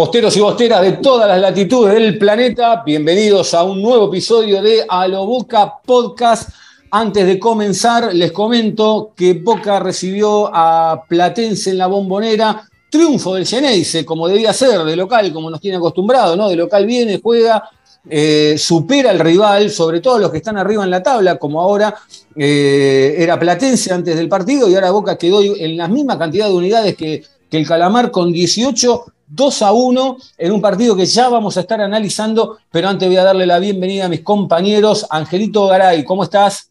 Bosteros y bosteras de todas las latitudes del planeta, bienvenidos a un nuevo episodio de A lo Boca Podcast. Antes de comenzar, les comento que Boca recibió a Platense en la bombonera. Triunfo del Geneise, como debía ser, de local, como nos tiene acostumbrado, ¿no? De local viene, juega, eh, supera al rival, sobre todo los que están arriba en la tabla, como ahora eh, era Platense antes del partido, y ahora Boca quedó en la misma cantidad de unidades que, que el Calamar con 18 2 a 1 en un partido que ya vamos a estar analizando, pero antes voy a darle la bienvenida a mis compañeros. Angelito Garay, ¿cómo estás?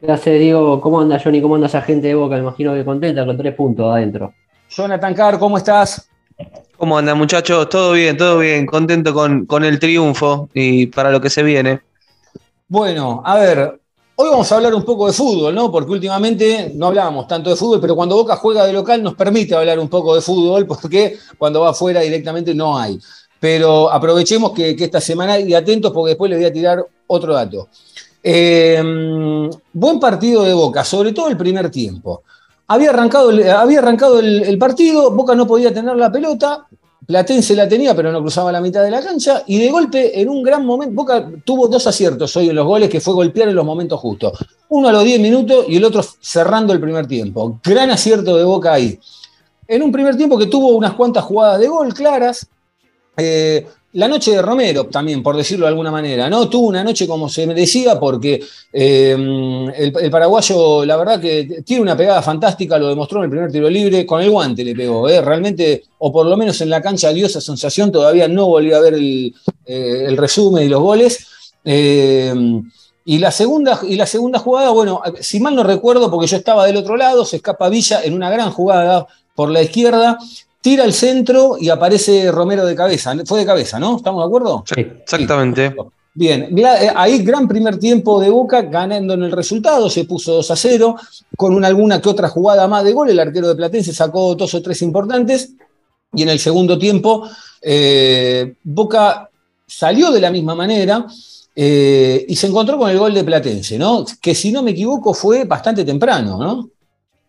Gracias, Diego. ¿Cómo anda, Johnny? ¿Cómo anda esa gente de Boca? Me imagino que contenta con tres puntos adentro. Jonathan Carr, ¿cómo estás? ¿Cómo andan muchachos? Todo bien, todo bien, contento con, con el triunfo y para lo que se viene. Bueno, a ver, hoy vamos a hablar un poco de fútbol, ¿no? Porque últimamente no hablábamos tanto de fútbol, pero cuando Boca juega de local nos permite hablar un poco de fútbol, porque cuando va afuera directamente no hay. Pero aprovechemos que, esta semana y atentos porque después les voy a tirar otro dato. Eh, buen partido de Boca, sobre todo el primer tiempo. Había arrancado, había arrancado el partido, Boca no podía tener la pelota, Platense la tenía, pero no cruzaba la mitad de la cancha, y de golpe, en un gran momento, Boca tuvo dos aciertos hoy en los goles, que fue golpear en los momentos justos. Uno a los 10 minutos y el otro cerrando el primer tiempo. Gran acierto de Boca ahí. En un primer tiempo que tuvo unas cuantas jugadas de gol claras. Eh, la noche de Romero también, por decirlo de alguna manera, ¿no? Tuvo una noche como se merecía porque eh, el, paraguayo, la verdad que tiene una pegada fantástica, lo demostró en el primer tiro libre, con el guante le pegó, ¿eh? realmente, o por lo menos en la cancha dio esa sensación, todavía no volví a ver el, eh, el resumen y los goles. Y la, segunda, y la segunda jugada, bueno, si mal no recuerdo, porque yo estaba del otro lado, se escapa Villa en una gran jugada por la izquierda, tira el centro y aparece Romero de cabeza. Fue de cabeza, ¿no? ¿Estamos de acuerdo? Sí. Exactamente. Bien, eh, ahí gran primer tiempo de Boca ganando en el resultado, se puso 2 a 0, con una, alguna que otra jugada más de gol, el arquero de Platense sacó dos o tres importantes, y en el segundo tiempo eh, Boca salió de la misma manera eh, y se encontró con el gol de Platense, ¿no? Que si no me equivoco fue bastante temprano, ¿no?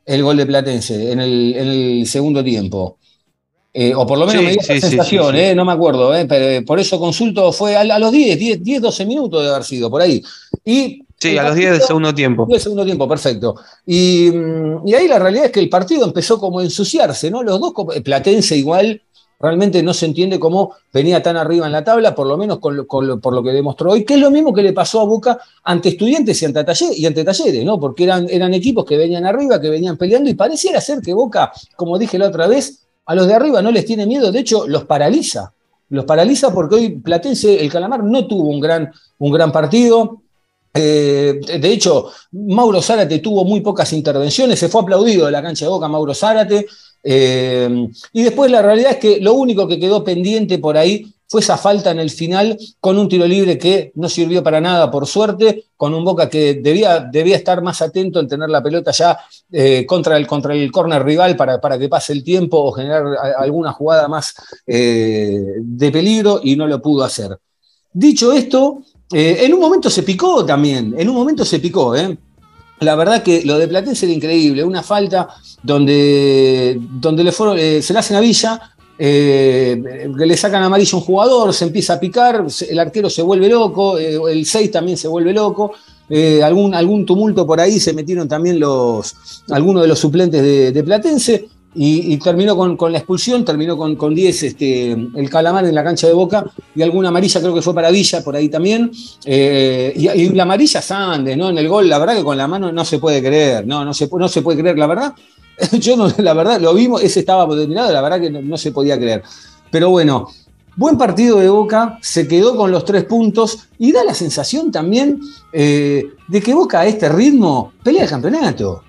El gol de Platense en el, en el segundo tiempo. Eh, o por lo menos Sí, me dio sí, esa sí, sensación, eh, no me acuerdo, eh, pero por eso consulto, fue a, a los 10, 10, 10, 12 minutos de haber sido, por ahí. Y Sí, a los 10 del segundo tiempo. del segundo tiempo, perfecto. Y, mm, y ahí la realidad es que el partido empezó como a ensuciarse, ¿no? Los dos, Platense igual, realmente no se entiende cómo venía tan arriba en la tabla, por lo menos con con por lo que demostró hoy, que es lo mismo que le pasó a Boca ante estudiantes y ante, Taller- y ante talleres, ¿no? Porque eran, eran equipos que venían arriba, que venían peleando, y pareciera ser que Boca, como dije la otra vez, a los de arriba no les tiene miedo, de hecho los paraliza. Los paraliza porque hoy Platense, el Calamar, no tuvo un gran, un gran partido. Eh, de hecho, Mauro Zárate tuvo muy pocas intervenciones, se fue aplaudido de la cancha de Boca Mauro Zárate. eh, y después la realidad es que lo único que quedó pendiente por ahí fue esa falta en el final con un tiro libre que no sirvió para nada, por suerte, con un Boca que debía, debía estar más atento en tener la pelota ya eh, contra el, contra el corner rival para, para que pase el tiempo o generar alguna jugada más eh, de peligro y no lo pudo hacer. Dicho esto, eh, en un momento se picó también, en un momento se picó, ¿eh? La verdad que lo de Platense era increíble, una falta donde, donde le fueron, se la hacen a Villa, eh, le sacan amarillo a un jugador, se empieza a picar, el arquero se vuelve loco, eh, el 6 también se vuelve loco, eh, algún, algún tumulto por ahí, se metieron también los, algunos de los suplentes de, Platense, y, terminó con, con la expulsión, terminó con, con 10 este, el calamar en la cancha de Boca y alguna amarilla creo que fue para Villa por ahí también. Eh, y, la amarilla Sandes, ¿no? En el gol, la verdad que con la mano no se puede creer, no, no se, no se puede creer, la verdad. Yo no, la verdad, lo vimos, ese estaba determinado, la verdad que no, se podía creer. Pero bueno, buen partido de Boca, se quedó con los tres puntos y da la sensación también eh, de que Boca a este ritmo pelea el campeonato.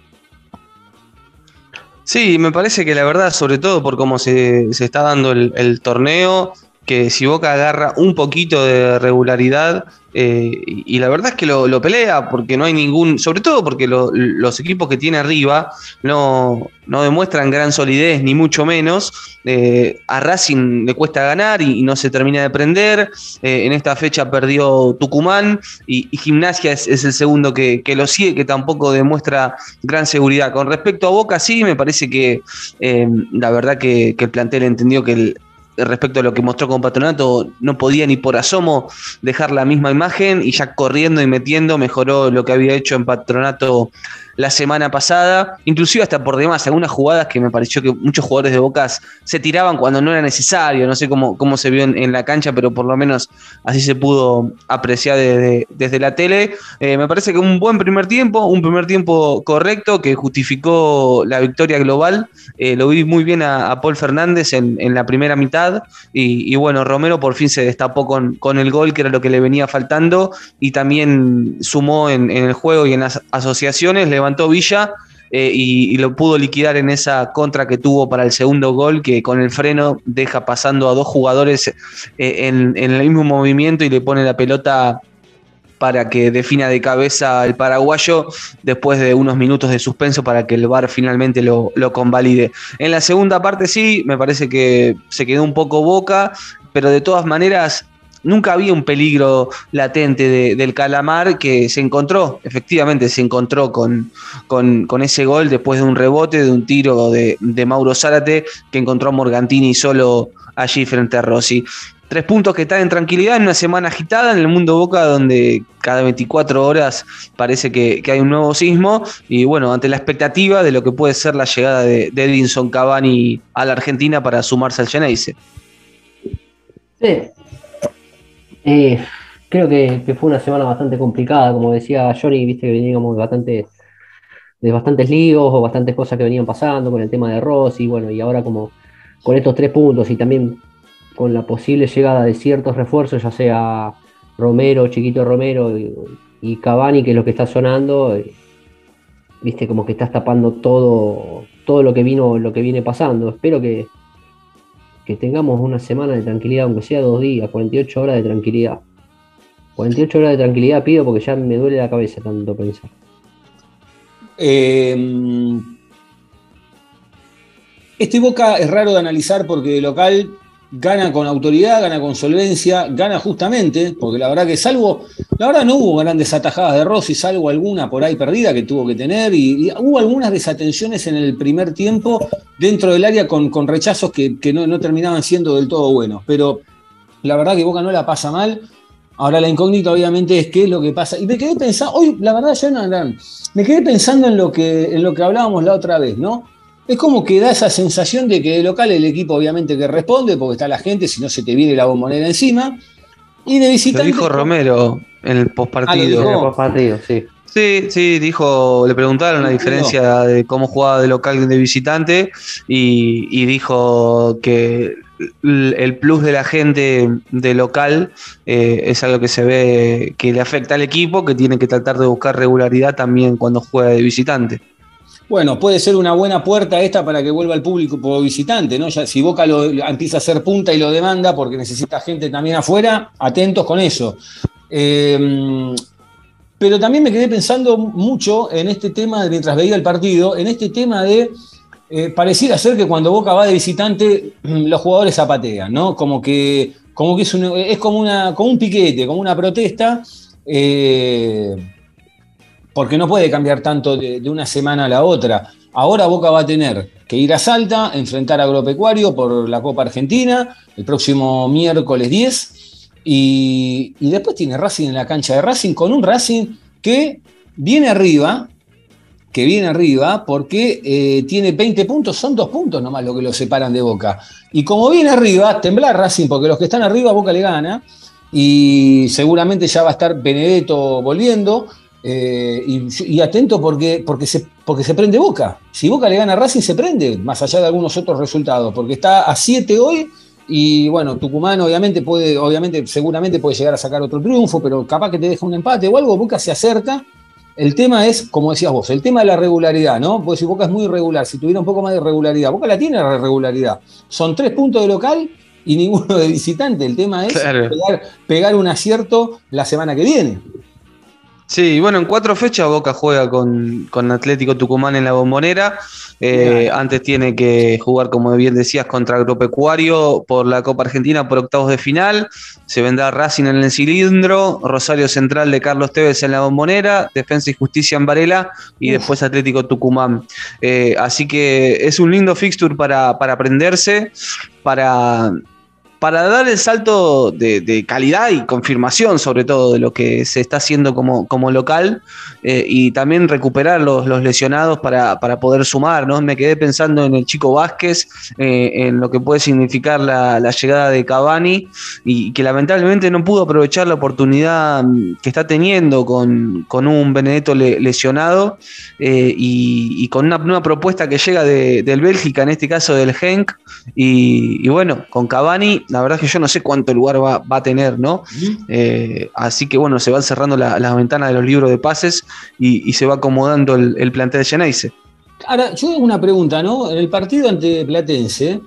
Sí, me parece que la verdad, sobre todo por cómo se, se está dando el torneo, que si Boca agarra un poquito de regularidad, eh, y, la verdad es que lo, pelea, porque no hay ningún, sobre todo porque lo- los equipos que tiene arriba no, no demuestran gran solidez, ni mucho menos. Eh, a Racing le cuesta ganar y, no se termina de prender. Eh, en esta fecha perdió Tucumán y, Gimnasia es, el segundo que, que lo sigue, que tampoco demuestra gran seguridad. Con respecto a Boca, sí, me parece que la verdad que, que el plantel entendió que el, respecto a lo que mostró con Patronato, no podía ni por asomo dejar la misma imagen y ya corriendo y metiendo mejoró lo que había hecho en Patronato la semana pasada, inclusive hasta por demás, algunas jugadas que me pareció que muchos jugadores de Bocas se tiraban cuando no era necesario, no sé cómo, cómo se vio en, la cancha, pero por lo menos así se pudo apreciar desde, desde la tele. Eh, me parece que un buen primer tiempo, un primer tiempo correcto que justificó la victoria global. Eh, lo vi muy bien a, Paul Fernández en, en la primera mitad y, y bueno, Romero por fin se destapó con, con el gol, que era lo que le venía faltando, y también sumó en, en el juego y en las asociaciones, levantó Villa eh, y, lo pudo liquidar en esa contra que tuvo para el segundo gol, que con el freno deja pasando a dos jugadores eh, en, en el mismo movimiento y le pone la pelota para que defina de cabeza el paraguayo después de unos minutos de suspenso para que el VAR finalmente lo, lo convalide. En la segunda parte sí, me parece que se quedó un poco boca, pero de todas maneras nunca había un peligro latente de- del calamar que se encontró, efectivamente se encontró con, con, ese gol después de un rebote, de un tiro de, de Mauro Zárate que encontró a Morgantini solo allí frente a Rossi. Tres puntos que están en tranquilidad en una semana agitada en el mundo Boca, donde cada 24 horas parece que, que hay un nuevo sismo. Y bueno, ante la expectativa de lo que puede ser la llegada de, de Edinson Cavani a la Argentina para sumarse al Geneise. Sí. Eh, creo que, fue una semana bastante complicada, como decía Johnny, viste que veníamos de bastante, de bastantes líos o bastantes cosas que venían pasando con el tema de Rossi, bueno, y ahora como con estos tres puntos y también con la posible llegada de ciertos refuerzos, ya sea Romero, Chiquito Romero y, y Cavani, que es lo que está sonando, eh, viste como que estás tapando todo, todo lo que vino, lo que viene pasando. Espero que, que tengamos una semana de tranquilidad, aunque sea dos días, 48 horas de tranquilidad. 48 horas de tranquilidad pido porque ya me duele la cabeza tanto pensar. Eh, este Boca es raro de analizar porque de local gana con autoridad, gana con solvencia, gana justamente, porque la verdad que salvo, la verdad no hubo grandes atajadas de Rossi, salvo alguna por ahí perdida que tuvo que tener, y, hubo algunas desatenciones en el primer tiempo dentro del área con, con rechazos que, que no, no terminaban siendo del todo buenos, pero la verdad que Boca no la pasa mal. Ahora la incógnita obviamente es qué es lo que pasa. Y me quedé pensando, hoy la verdad, Jonathan, me quedé pensando en lo que, en lo que hablábamos la otra vez, ¿no? Es como que da esa sensación de que de local el equipo obviamente que responde, porque está la gente, si no se te viene la bombonera encima. Y de Lo visitante. dijo Romero en el Ah, lo postpartido. dijo. En el postpartido, sí. Sí, sí, dijo, le preguntaron la No. diferencia de cómo jugaba de local y de visitante y, y dijo que el el plus de la gente de local eh, es algo que se ve que le afecta al equipo, que tiene que tratar de buscar regularidad también cuando juega de visitante. Bueno, puede ser una buena puerta esta para que vuelva el público visitante, ¿no? Si Boca lo, empieza a hacer punta y lo demanda porque necesita gente también afuera, atentos con eso. Eh, pero también me quedé pensando mucho en este tema, mientras veía el partido, en este tema de, eh, pareciera ser que cuando Boca va de visitante, los jugadores zapatean, ¿no? Como que, como que es, como, una, un piquete, como una protesta. eh, porque no puede cambiar tanto de, una semana a la otra. Ahora Boca va a tener que ir a Salta, enfrentar a Agropecuario por la Copa Argentina el próximo miércoles 10 y, y después tiene Racing en la cancha de Racing con un Racing que viene arriba, que viene arriba porque eh, tiene 20 puntos, son dos puntos nomás lo que lo separan de Boca. Y como viene arriba, temblar Racing porque los que están arriba Boca le gana y seguramente ya va a estar Benedetto volviendo. Eh, y, y atento porque, porque, se, porque se prende Boca. Si Boca le gana a Racing, se prende, más allá de algunos otros resultados, porque está a 7 hoy. Y bueno, Tucumán obviamente puede, obviamente, seguramente puede llegar a sacar otro triunfo, pero capaz que te deja un empate o algo, Boca se acerca El tema es, como decías vos, el tema de la regularidad, ¿no? Porque si Boca es muy irregular, si tuviera un poco más de regularidad, Boca la tiene la regularidad. Son tres puntos de local y ninguno de visitante. El tema es Claro. pegar, pegar un acierto la semana que viene. Sí, bueno, en cuatro fechas Boca juega con, con Atlético Tucumán en la bombonera. Eh, antes tiene que jugar, como bien decías, contra Agropecuario por la Copa Argentina por octavos de final. Se vendrá Racing en el cilindro, Rosario Central de Carlos Tevez en la bombonera, Defensa y Justicia en Varela y después Atlético Tucumán. Eh, así que es un lindo fixture para, para aprenderse, para para dar el salto de, calidad y confirmación, sobre todo, de lo que se está haciendo como, local eh, y también recuperar los, lesionados para, poder sumar. ¿no? Me quedé pensando en el chico Vázquez, eh, en lo que puede significar la, llegada de Cavani y que lamentablemente no pudo aprovechar la oportunidad mm, que está teniendo con, un Benedetto le- lesionado eh, y, con una nueva propuesta que llega de- del Bélgica, en este caso del Genk. Y, y bueno, con Cavani, la verdad es que yo no sé cuánto lugar va, va a tener, ¿no? Eh, así que bueno, se van cerrando la- las ventanas de los libros de pases y, y se va acomodando el, el plantel de Geneise. Ahora, yo hago una pregunta, ¿no? En el partido ante Platense,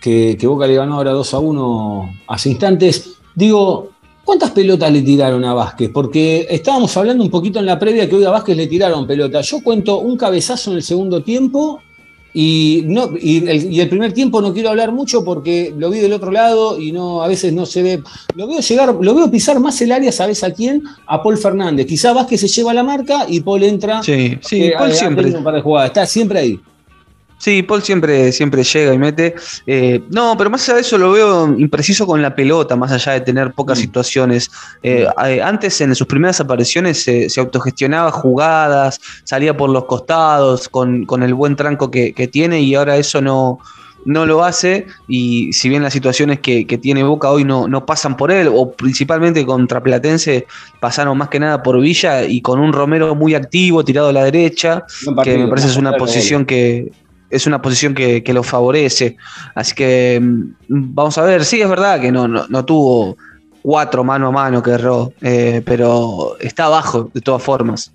que, que Boca le ganó ahora 2 a 1 hace instantes, digo, ¿cuántas pelotas le tiraron a Vázquez? Porque estábamos hablando un poquito en la previa que hoy a Vázquez le tiraron pelotas. Yo cuento un cabezazo en el segundo tiempo y, no, y, el, y el primer tiempo no quiero hablar mucho porque lo vi del otro lado y no, a veces no se ve. Lo veo llegar, lo veo pisar más el área, ¿sabes a quién? A Paul Fernández. Quizá Vázquez se lleva la marca y Paul entra. Sí, sí, eh, Paul siempre. Está siempre ahí. Sí, Paul siempre, siempre llega y mete. Eh, no, pero más allá de eso lo veo impreciso con la pelota, más allá de tener pocas Mm. situaciones. Eh, eh, antes, en sus primeras apariciones, se, se autogestionaba jugadas, salía por los costados con, con el buen tranco que, que tiene y ahora eso no, no lo hace. Y si bien las situaciones que, que tiene Boca hoy no, no pasan por él, o principalmente contra Platense, pasaron más que nada por Villa y con un Romero muy activo, tirado a la derecha que me parece es una posición que es una posición que, que lo favorece. Así que mm, vamos a ver, sí es verdad que no, no, no tuvo cuatro mano a mano que erró, eh, pero está abajo de todas formas.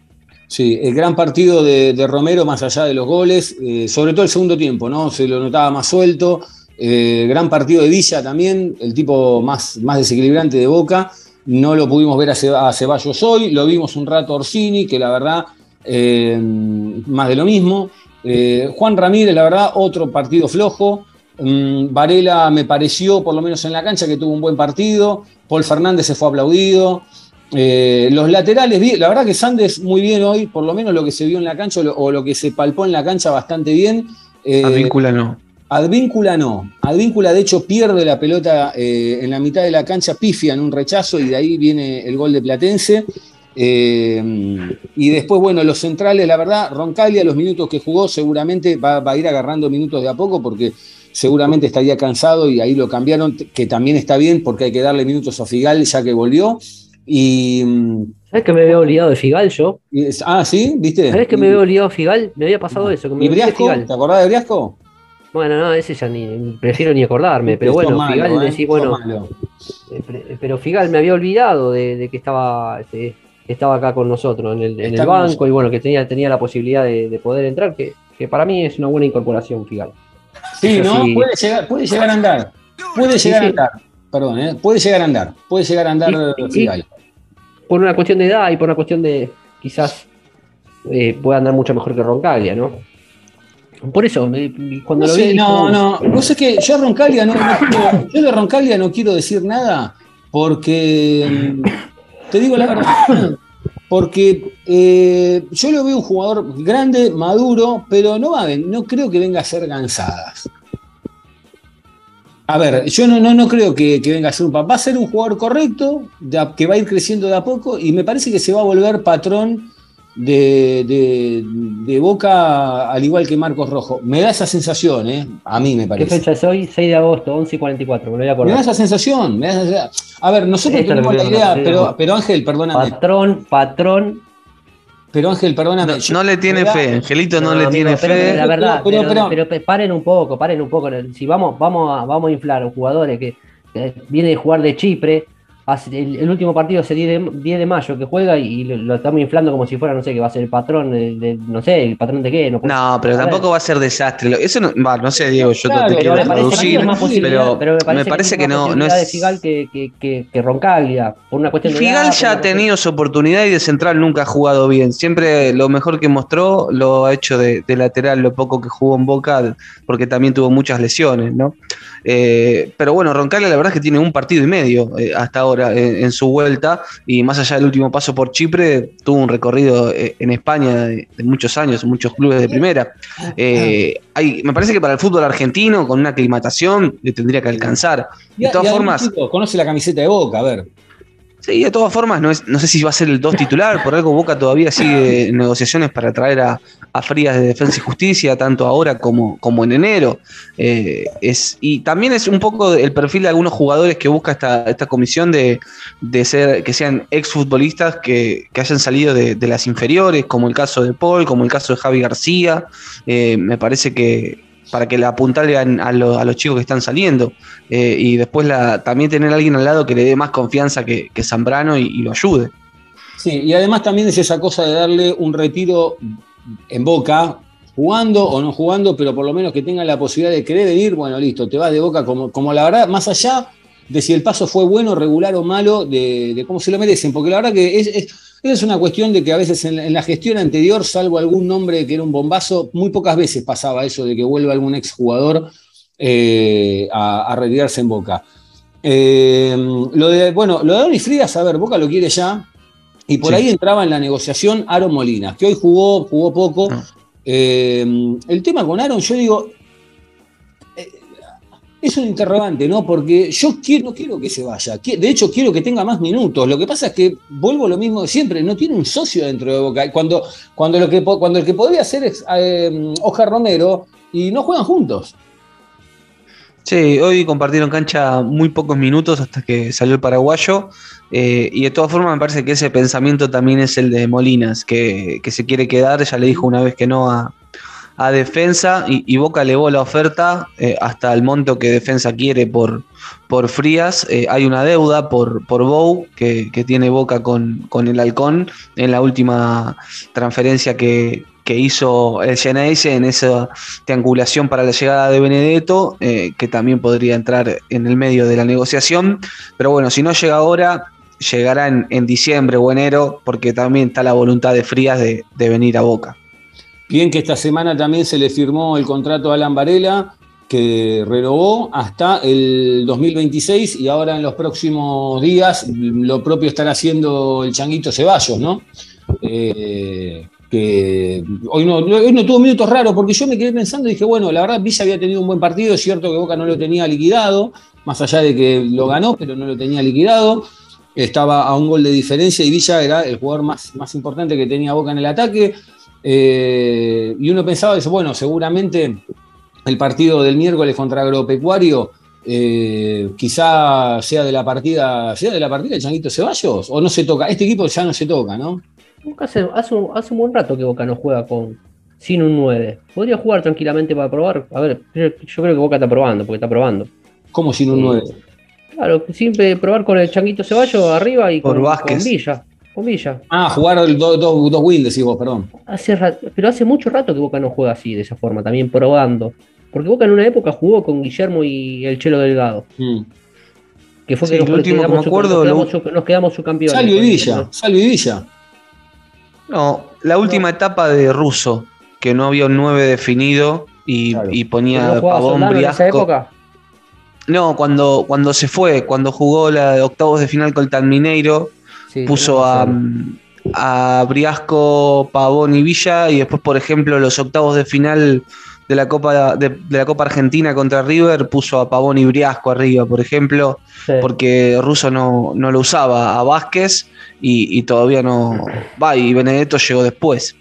Sí, el gran partido de, Romero, más allá de los goles, eh, sobre todo el segundo tiempo, ¿no? Se lo notaba más suelto. Eh, gran partido de Villa también, el tipo más, más desequilibrante de Boca. No lo pudimos ver a, Ce- a Ceballos hoy, lo vimos un rato Orsini, que la verdad, más de lo mismo. Eh, Juan Ramírez, la verdad, otro partido flojo. Mm, Varela me pareció, por lo menos en la cancha, que tuvo un buen partido. Paul Fernández se fue aplaudido. Eh, los laterales, la verdad que Sandes muy bien hoy, por lo menos lo que se vio en la cancha o lo, o lo que se palpó en la cancha bastante bien. Eh, Advíncula no. Advíncula no. Advíncula de hecho pierde la pelota eh, en la mitad de la cancha, pifia en un rechazo y de ahí viene el gol de Platense. Eh, y después, bueno, los centrales, la verdad, Roncaglia, los minutos que jugó, seguramente va, va a ir agarrando minutos de a poco porque seguramente estaría cansado y ahí lo cambiaron, que también está bien porque hay que darle minutos a Figal ya que volvió. Y, ¿Sabes que me había olvidado de Figal yo? y ah, sí, ¿viste? ¿Sabes que me había olvidado de Figal? Me había pasado eso. Que me ¿Y Briasco? ¿Te acordás de Briasco? Bueno, no, ese ya ni prefiero ni acordarme. Pero Sos bueno, Figal ¿eh? decís, bueno, eh, pero Figal me había olvidado de, de que estaba, este, estaba acá con nosotros en el, en el banco y bueno, que tenía, tenía la posibilidad de, de poder entrar, que, que para mí es una buena incorporación, Figal. Sí, Eso ¿no? sí. Puede, llegar, puede llegar a andar. Puede Sí, llegar a andar. Perdón, ¿eh? Puede llegar a andar. Puede llegar a andar Y-. Por una cuestión de edad y por una cuestión de quizás eh, pueda andar mucho mejor que Roncaglia, ¿no? Por eso, cuando No, lo sé, vi. no, no. Vos es que yo a Roncaglia no, no quiero- yo de Roncaglia no quiero decir nada porque te digo la verdad. Porque eh, yo lo veo un jugador grande, maduro, pero no va no creo que venga a ser gansadas. A ver, yo no, no, no creo que, venga a ser un. Va a ser un jugador correcto, que va a ir creciendo de a poco, y me parece que se va a volver patrón de, de- de Boca, al igual que Marcos Rojo. Me da esa sensación, ¿eh? A mí me ¿Qué parece. fecha es hoy? 6 de agosto, 11 y 44, me lo voy a Me da acordar. esa sensación. me da esa sensación. A ver, nosotros Esto tenemos la idea, pero, pero Ángel, perdóname. Patrón, patrón. Pero Ángel, perdóname. No, le tiene fe, Angelito no, le amigo, tiene pero fe. La verdad, Pero- pero, pero- pero pe- paren un poco, paren un poco. Si vamos, vamos, a, vamos a inflar a jugadores que, que vienen a jugar de Chipre, hace- el, el último partido hace 10 de, 10 de mayo que juega y lo, lo estamos inflando como si fuera, no sé, que va a ser el patrón de, de- no sé, el patrón de qué. No, pero tampoco va a ser desastre. Eso no, va, no sé, Diego, yo Claro, te pero quiero me me parece que pero, me parece que tiene no, no posibilidad de es. Figal que, que, que, que Roncaglia, por una cuestión de edad, Figal ya ha tenido su oportunidad y de central nunca ha jugado bien. Siempre lo mejor que mostró lo ha hecho de, de lateral, lo poco que jugó en Boca, porque también tuvo muchas lesiones, ¿no? Eh, pero bueno, Roncaglia la verdad es que tiene un partido y medio eh, hasta ahora en, en su vuelta y más allá del último paso por Chipre, tuvo un recorrido eh, en España de, de muchos años, muchos clubes de primera. Eh, hay, me parece que para el fútbol argentino, con una aclimatación, le tendría que alcanzar. De todas y formas, conoce la camiseta de Boca, a ver. Sí, de todas formas, no, es, no sé si va a ser el 2 titular, por algo Boca todavía sigue negociaciones para traer a, a Frías de Defensa y Justicia, tanto ahora como, como en enero. Eh, es, y también es un poco el perfil de algunos jugadores que busca esta, esta comisión de, de ser, que sean exfutbolistas que, que hayan salido de, de las inferiores, como el caso de Paul, como el caso de Javi García. Eh, me parece que para que la apuntalen a, lo- a los chicos que están saliendo. Eh, y después la, también tener a alguien al lado que le dé más confianza que, Zambrano y, lo ayude. Sí, y además también es esa cosa de darle un retiro en Boca, jugando o no jugando, pero por lo menos que tenga la posibilidad de querer venir, bueno, listo, te vas de Boca como, como la verdad, más allá de si el paso fue bueno, regular o malo, de, cómo se lo merecen, porque la verdad que es- es una cuestión de que a veces en la, en la gestión anterior, salvo algún nombre que era un bombazo, muy pocas veces pasaba eso de que vuelva algún exjugador eh, a, a retirarse en Boca. Eh, lo de, bueno, lo de Donny Frías, a ver, Boca lo quiere ya, y por Sí. ahí entraba en la negociación Aaron Molina, que hoy jugó, jugó poco. Ah. Eh, el tema con Aaron, yo digo, es un interrogante, ¿no? Porque yo quiero, no quiero que se vaya. De hecho, quiero que tenga más minutos. Lo que pasa es que vuelvo lo mismo de siempre, no tiene un socio dentro de Boca. Cuando, cuando, lo que, cuando el que podría ser es eh, Romero y no juegan juntos. Sí, hoy compartieron cancha muy pocos minutos hasta que salió el paraguayo. eh, y de todas formas me parece que ese pensamiento también es el de Molinas, que, que se quiere quedar, ya le dijo una vez que no a, a defensa y, y Boca elevó la oferta eh, hasta el monto que defensa quiere por, por Frías. Eh, hay una deuda por, por que, que tiene Boca con, con el Halcón en la última transferencia que, que hizo el Geneise en esa triangulación para la llegada de Benedetto, eh, que también podría entrar en el medio de la negociación. Pero bueno, si no llega ahora, llegará en, en diciembre o enero, porque también está la voluntad de Frías de, de venir a Boca. Bien que esta semana también se le firmó el contrato a Alan Varela, que renovó hasta el 2026 y ahora en los próximos días lo propio estará haciendo el Changuito Ceballos, ¿no? Eh, que hoy no, hoy no tuvo minutos raros porque yo me quedé pensando y dije, bueno, la verdad Villa había tenido un buen partido, es cierto que Boca no lo tenía liquidado, más allá de que lo ganó, pero no lo tenía liquidado. Estaba a un gol de diferencia y Villa era el jugador más, más importante que tenía Boca en el ataque. Eh, y uno pensaba, eso, bueno, seguramente el partido del miércoles contra Agropecuario eh, quizá sea de la partida, sea de la partida de Changuito Ceballos, o no se toca. Este equipo ya no se toca, ¿no? Boca Hace, hace, un, hace un buen rato que Boca no juega con sin un 9. Podría jugar tranquilamente para probar. A ver, yo, yo creo que Boca está probando, porque está probando. Como sin un 9. Claro, siempre probar con el Changuito Ceballos arriba y Por con, Vázquez. con Villa. Con Villa. Ah, jugar el do- do- dos wins, decís vos, perdón. Hace pero hace mucho rato que Boca no juega así, de esa forma, también probando. Porque Boca en una época jugó con Guillermo y el Chelo Delgado. Mm. Que fue Sí, que nos, último que quedamos me su- acuerdo, nos lo- quedamos, su- nos quedamos subcampeones. Salvio y por Villa, y Villa. No, la última etapa de Russo, que no había un 9 definido y, Claro. y ¿No ponía Pavón Soldano en esa Briasco. época? No, cuando, cuando se fue, cuando jugó la octavos de final contra el Mineiro, Sí, puso a, a Briasco, Pavón y Villa, y después, por ejemplo, los octavos de final de la Copa de, de la Copa Argentina contra River, puso a Pavón y Briasco arriba, por ejemplo, Sí. porque Russo no, no lo usaba a Vázquez y, y todavía no va, y Benedetto llegó después.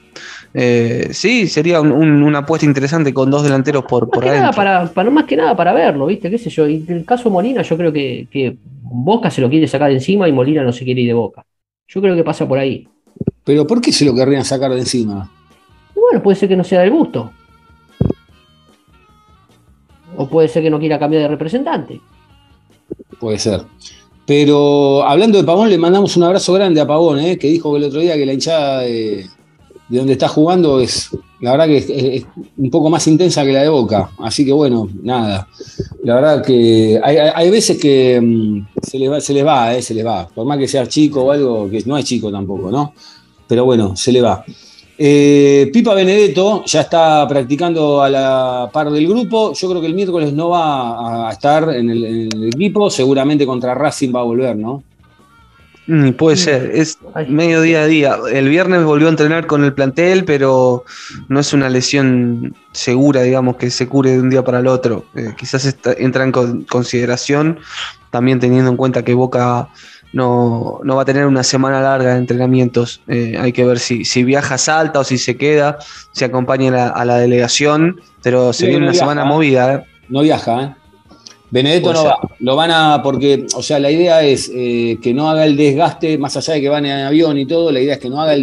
Eh, sí, sería un- un- una apuesta interesante con dos delanteros por, Más por que, nada adentro. para, para- más que nada para verlo, ¿viste? ¿Qué sé yo? Y el caso Molina, yo creo que, que Boca se lo quiere sacar de encima y Molina no se quiere ir de Boca. Yo creo que pasa por ahí. Pero ¿por qué se lo querrían sacar de encima? Y bueno, puede ser que no sea del gusto. O puede ser que no quiera cambiar de representante. Puede ser. Pero hablando de Pavón, le mandamos un abrazo grande a Pavón, ¿eh? que dijo que el otro día que la hinchada de, de donde está jugando es, la verdad que es, un poco más intensa que la de Boca. Así que bueno, nada. La verdad que hay, hay- veces que mm, se les va, se les va, eh, se va. Por más que sea chico o algo, que no es chico tampoco, ¿no? Pero bueno, se le va. Eh, Pipa Benedetto ya está practicando a la par del grupo. Yo creo que el miércoles no va a estar en el equipo. Seguramente contra Racing va a volver, ¿no? Mm, puede ser, es Ay. medio día a día. El viernes volvió a entrenar con el plantel, pero no es una lesión segura, digamos, que se cure de un día para el otro. Eh, quizás está- entra en con- consideración, también teniendo en cuenta que Boca no, no va a tener una semana larga de entrenamientos. Eh, hay que ver si, si viaja a Salta o si se queda, si acompaña a la, a la delegación, pero se viene no una viaja, semana ¿eh? movida. ¿eh? No viaja, ¿eh? Benedetto Puede no va. Lo van a. Porque, o sea, la idea es eh, que no haga el desgaste, más allá de que van en avión y todo, la idea es que no haga el,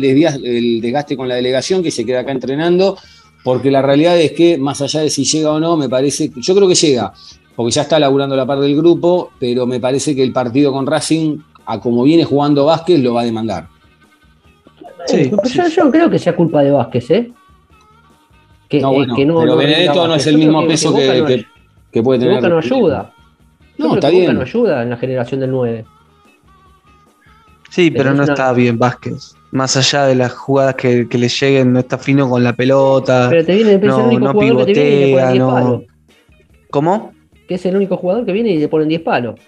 desgaste con la delegación, que se queda acá entrenando, porque la realidad es que, más allá de si llega o no, me parece. Yo creo que llega, porque ya está laburando la par del grupo, pero me parece que el partido con Racing, a como viene jugando Vázquez, lo va a demandar. Sí, yo, yo no creo que sea culpa de Vázquez, ¿eh? Que, No, eh, que no- pero Benedetto no es el mismo que- peso que que- puede tener. Boca no ayuda. Yo No, está que bien. Boca no ayuda en la generación del 9. Sí, pero no una- está bien Vázquez. Más allá de las jugadas que, que le lleguen, no está fino con la pelota. Pero te viene, es no- el único no jugador que te viene y le pivotea, ponen 10 no- palos. ¿Cómo? Que es el único jugador que viene y le ponen 10 palos.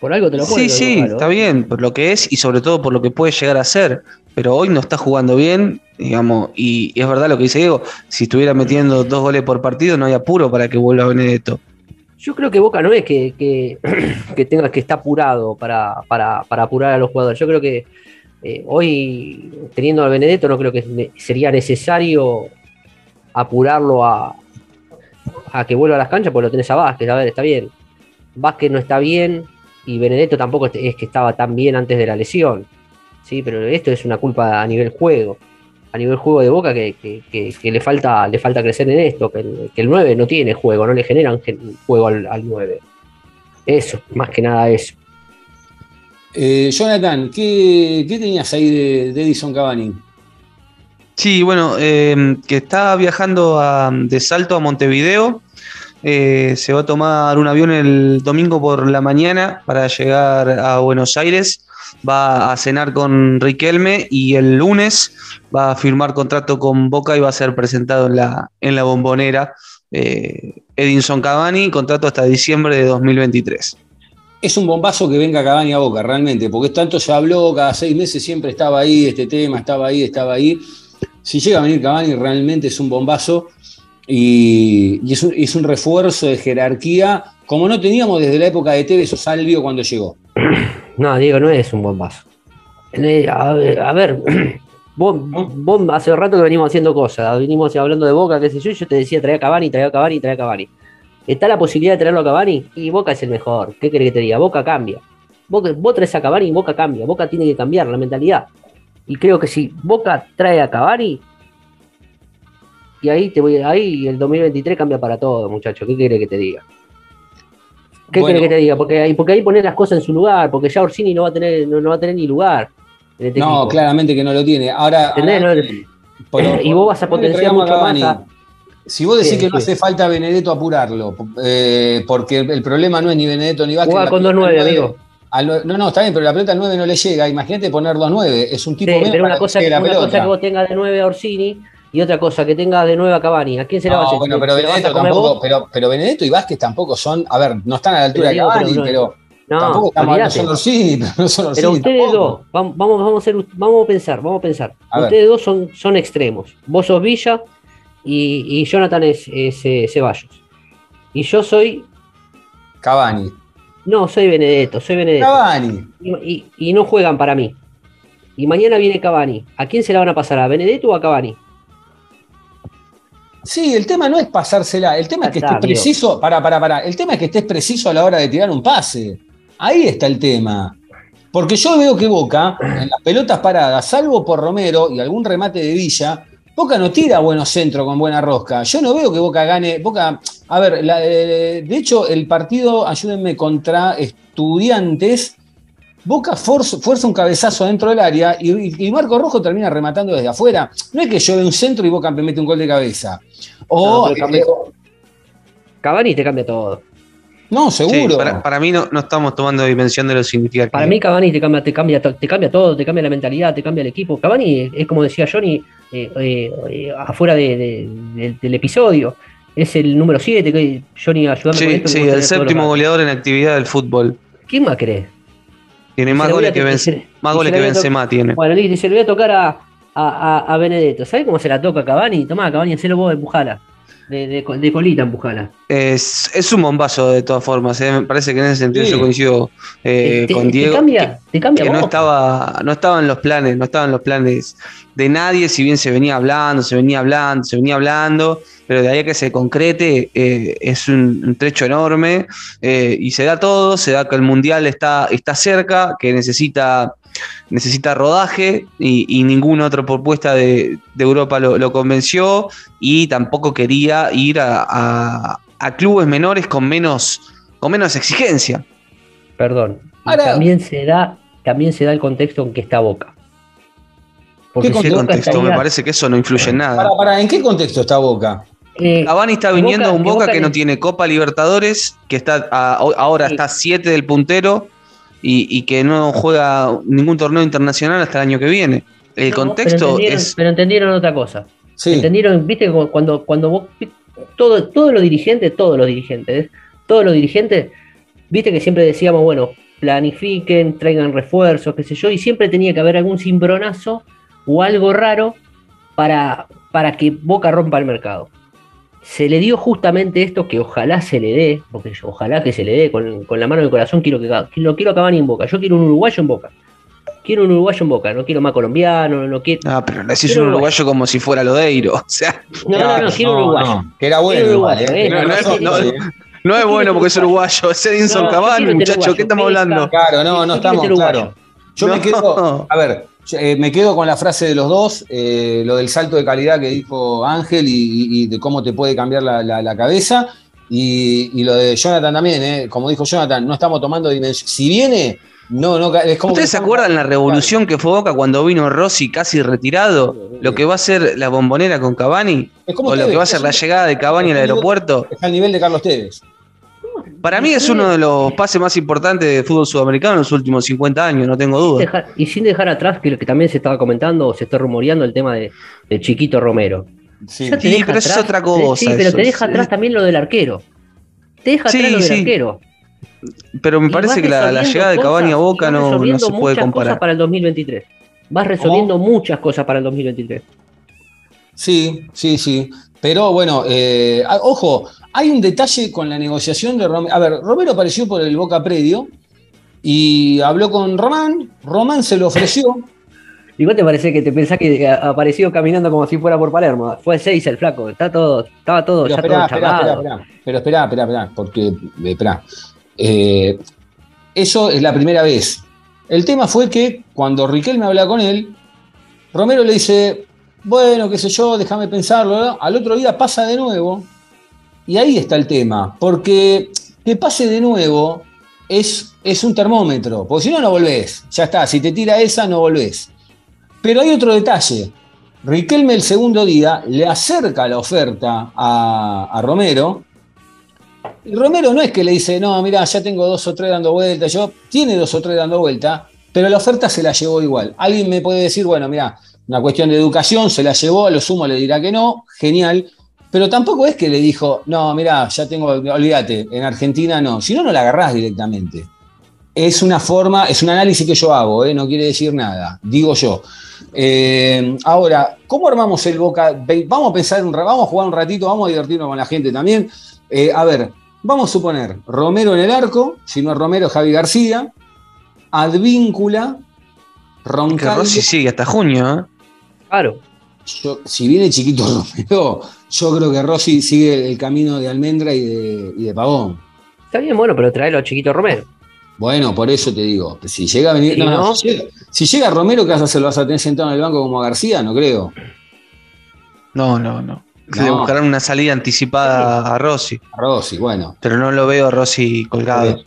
Por algo te lo ponen. Sí, sí, 10 palos. está bien, por lo que es y sobre todo por lo que puede llegar a ser. Pero hoy no está jugando bien, digamos, y, es verdad lo que dice Diego, si estuviera metiendo dos goles por partido no hay apuro para que vuelva Benedetto. Yo creo que Boca no es que, que, que tenga que estar apurado para, para, para apurar a los jugadores. Yo creo que eh, hoy, teniendo a Benedetto, no creo que sería necesario apurarlo a, a que vuelva a las canchas, porque lo tenés a Vázquez. A ver, está bien. Vázquez no está bien y Benedetto tampoco es que estaba tan bien antes de la lesión. Sí, pero esto es una culpa a nivel juego. A nivel juego de Boca que, que- que- que le, falta, le falta crecer en esto, que el, que el 9 no tiene juego, no le generan gen- juego al, al 9. Eso, más que nada eso. Eh, Jonathan, ¿qué, qué tenías ahí de, de Edison Cavani? Sí, bueno, eh, que está viajando a- de Salto a Montevideo. eh, se va a tomar un avión el domingo por la mañana para llegar a Buenos Aires. Va a cenar con Riquelme y el lunes va a firmar contrato con Boca y va a ser presentado en la, en la bombonera. eh, Edinson Cavani, contrato hasta diciembre de 2023. Es un bombazo que venga Cavani a Boca, realmente, porque tanto se habló, cada seis meses siempre estaba ahí este tema, estaba ahí, estaba ahí. Si llega a venir Cavani, realmente es un bombazo y, y es, un, es un refuerzo de jerarquía, como no teníamos desde la época de Tevez o Salvio cuando llegó. No, Diego, no es un bombazo. A ver, a ver, hace rato que venimos haciendo cosas, venimos hablando de Boca, qué sé yo, yo te decía traer a Cavani, traer a Cavani, traer a Cavani. ¿Está la posibilidad de traerlo a Cavani? Y Boca es el mejor. ¿Qué querés que te diga? Boca cambia. Boca, vos traes a Cavani y Boca cambia. Boca tiene que cambiar la mentalidad. Y creo que si Boca trae a Cavani, y ahí te voy, ahí el 2023 cambia para todo, muchachos. ¿Qué querés que te diga? ¿Qué Bueno. querés que te diga? Porque ahí, porque ahí poner las cosas en su lugar, porque ya Orsini no va a tener, no, no va a tener ni lugar. en este No, equipo. claramente que no lo tiene. Ahora, ahora- No, pero- y vos vas a ¿por potenciar mucho Cavani? más a- Si vos decís Sí, que no sí. hace falta Benedetto apurarlo, eh, porque el, problema no es ni Benedetto ni Vázquez. Juega con pelota 2-9, al nueve- amigo. al no, no, está bien, pero la pelota al 9 no le llega. Imagínate poner 2-9. Es un tipo Sí, menos pero una que cosa, la una pelota. cosa que vos tengas de 9 a Orsini y otra cosa que tengas de 9 a Cavani. ¿A quién se la vas a No, bueno, pero ¿Se la vas a Benedetto tampoco, pero, pero Benedetto y Vázquez tampoco son, a ver, no están a la altura Pero de Cavani, pero pero, no- tampoco estamos no son Orsini, no son Orsini Pero ustedes tampoco. dos, vamos, vamos, a hacer, vamos a pensar, vamos a pensar. A ver. ustedes dos son, son extremos. Vos sos Villa y, y Jonathan es, es, eh, Ceballos. Y yo soy, Cavani. no, soy Benedetto, soy Benedetto. Cavani. Y, y- y no juegan para mí. Y mañana viene Cavani. ¿A quién se la van a pasar? ¿A Benedetto o a Cavani? Sí, el tema no es pasársela, el tema es que estés preciso, para, para, para, el tema es que estés preciso a la hora de tirar un pase. Ahí está el tema. Porque yo veo que Boca, en las pelotas paradas, salvo por Romero y algún remate de Villa, Boca no tira buenos centros con buena rosca. Yo no veo que Boca gane. Boca, a ver, la- eh, de hecho, el partido, ayúdenme, contra Estudiantes, Boca forza, fuerza un cabezazo dentro del área y, y Marco Rojo termina rematando desde afuera. No es que llueve un centro y Boca me mete un gol de cabeza. O, No, cambia- Cavani te cambia todo. no, Sí, seguro. para, para mí no, no estamos tomando dimensión de lo que significa. Para mí Cavani te cambia, te cambia, to- te cambia todo, te cambia la mentalidad, te cambia el equipo. Cavani es, es como decía Johnny, eh, eh, eh, afuera de- de- del- del episodio, es el número 7, que Johnny ayudando Sí, con esto. sí, el séptimo goleador en actividad del fútbol. ¿Quién más crees? Tiene más goles que, to- y Benz- se- más goles que Benzema tiene. Bueno, y se le voy a tocar a, a, a, Benedetto. ¿Sabes cómo se la toca a Cavani? Tomá, Cavani, hacelo vos, empujala. De, de, co- de colita, empujala. Es, es un bombazo de todas formas. eh. Me parece que en ese sentido Sí. yo coincido eh, te, con te Diego. cambia, te cambia que no estaba, no estaba en los planes, no estaban los planes de nadie, si bien se venía hablando, se venía hablando, se venía hablando, pero de ahí a que se concrete eh, es un, un trecho enorme y se da todo, se da que el mundial está, está cerca, que necesita, necesita rodaje y, y ninguna otra propuesta de, de Europa lo, lo convenció y tampoco quería ir a, a- a clubes menores con menos, con menos exigencia. Perdón. Ahora- también se da, también se da el contexto en que está Boca. Porque ¿Qué si ¿Qué Boca contexto? estaría- Me parece que eso no influye en nada. Para, para, ¿En qué contexto está Boca? eh, Cavani está viniendo a un que Boca que no tiene Copa Libertadores, que está a- ahora Sí. está 7 del puntero y, y que no juega ningún torneo internacional hasta el año que viene. El no, contexto pero es. pero entendieron otra cosa. Sí. ¿Entendieron? ¿Viste? Cuando, cuando vos, todo, todos los dirigentes, todos los dirigentes, todos los dirigentes, viste que siempre decíamos, bueno, planifiquen, traigan refuerzos, qué sé yo, y siempre tenía que haber algún cimbronazo o algo raro para, para que Boca rompa el mercado. Se le dio justamente esto que ojalá se le dé, porque yo, ojalá que se le dé con, con la mano del corazón, quiero que lo quiero acabar en Boca. Yo quiero un uruguayo en Boca. Quiero un uruguayo en Boca, no quiero más colombiano, no quiero. Ah, pero decís Quiero un uruguayo. uruguayo como si fuera Lodeiro. O sea, No, no, no, quiero un uruguayo. no, que era bueno. Uruguayo, ¿eh? eh, no, no, no es bueno porque es uruguayo. Es Edinson No, Cavani, muchacho. ¿Qué estamos hablando? Claro, no, no estamos, claro. Yo me No. quedo, a ver, eh, me quedo con la frase de los dos, eh, lo del salto de calidad que dijo Ángel y, de cómo te puede cambiar la, la- la cabeza. Y, y lo de Jonathan también, eh, como dijo Jonathan, no estamos tomando dimensión. Si viene, no, no, es como. ¿Ustedes se acuerdan la revolución que fue Boca cuando vino Rossi casi retirado? Lo que va a ser la bombonera con Cavani. O lo que va a ser la llegada de Cavani al aeropuerto. Está al nivel de Carlos Tevez. Para mí es uno de los pases más importantes de fútbol sudamericano en los últimos 50 años, no tengo duda. Dejar- y sin dejar atrás que también se estaba comentando o se está rumoreando el tema de, de Chiquito Romero. Sí. Pero eso es otra cosa, Sí, pero eso te deja atrás también lo del arquero. Te deja Sí, atrás lo del sí. arquero. Pero me Y parece que la, llegada de Cavani a Boca no, se puede cosas comparar. para el 2023. Vas resolviendo muchas cosas para el 2023. Sí, sí, sí. Pero bueno, eh, ah, ojo, hay un detalle con la negociación de Romero. A ver, Romero apareció por el Boca Predio y habló con Román. Román se lo ofreció. Igual te parece que te pensás que apareció caminando como si fuera por Palermo. Fue 6 el flaco. Está todo, estaba todo, Pero ya espera, todo charlado. espera. Pero espera, espera, espera, porque, espera. Eh, eso es la primera vez. El tema fue que cuando Riquelme habla con él, Romero le dice, bueno, qué sé yo, déjame pensarlo. ¿no? Al otro día pasa de nuevo. Y ahí está el tema. Porque que pase de nuevo es, es un termómetro. Porque si no, no volvés. Ya está. Si te tira esa, no volvés. Pero hay otro detalle. Riquelme el segundo día le acerca la oferta a, a Romero. Y Romero no es que le dice, no, mira, ya tengo dos o tres dando vuelta. Yo tiene dos o tres dando vuelta, pero la oferta se la llevó igual. Alguien me puede decir, bueno, mira, una cuestión de educación, se la llevó, a lo sumo le dirá que no, genial. Pero tampoco es que le dijo, no, mira, ya tengo, olvídate, en Argentina no. Si no, no la agarrás directamente. Es una forma, es un análisis que yo hago, ¿eh? no quiere decir nada, digo yo. Eh, ahora, ¿cómo armamos el Boca? Vamos a pensar, un vamos a jugar un ratito, vamos a divertirnos con la gente también. Eh, a ver, vamos a suponer Romero en el arco, si no es Romero, Javi García, Advíncula, Que Roncalio. Rossi sigue hasta junio, ¿eh? Claro. Yo- si viene chiquito Romero, yo creo que Rossi sigue el camino de Almendra y de, y de Pavón. Está bien, bueno, pero traelo a Chiquito Romero. Bueno, por eso te digo, si llega a venir. ¿Y no, no, no? si, llega, si llega Romero, ¿qué vas a hacer? ¿Lo vas a tener sentado en el banco como a García? No creo. No, no, no. Le No. buscarán una salida anticipada a Rossi, A Rossi, bueno. pero no lo veo a Rossi colgado.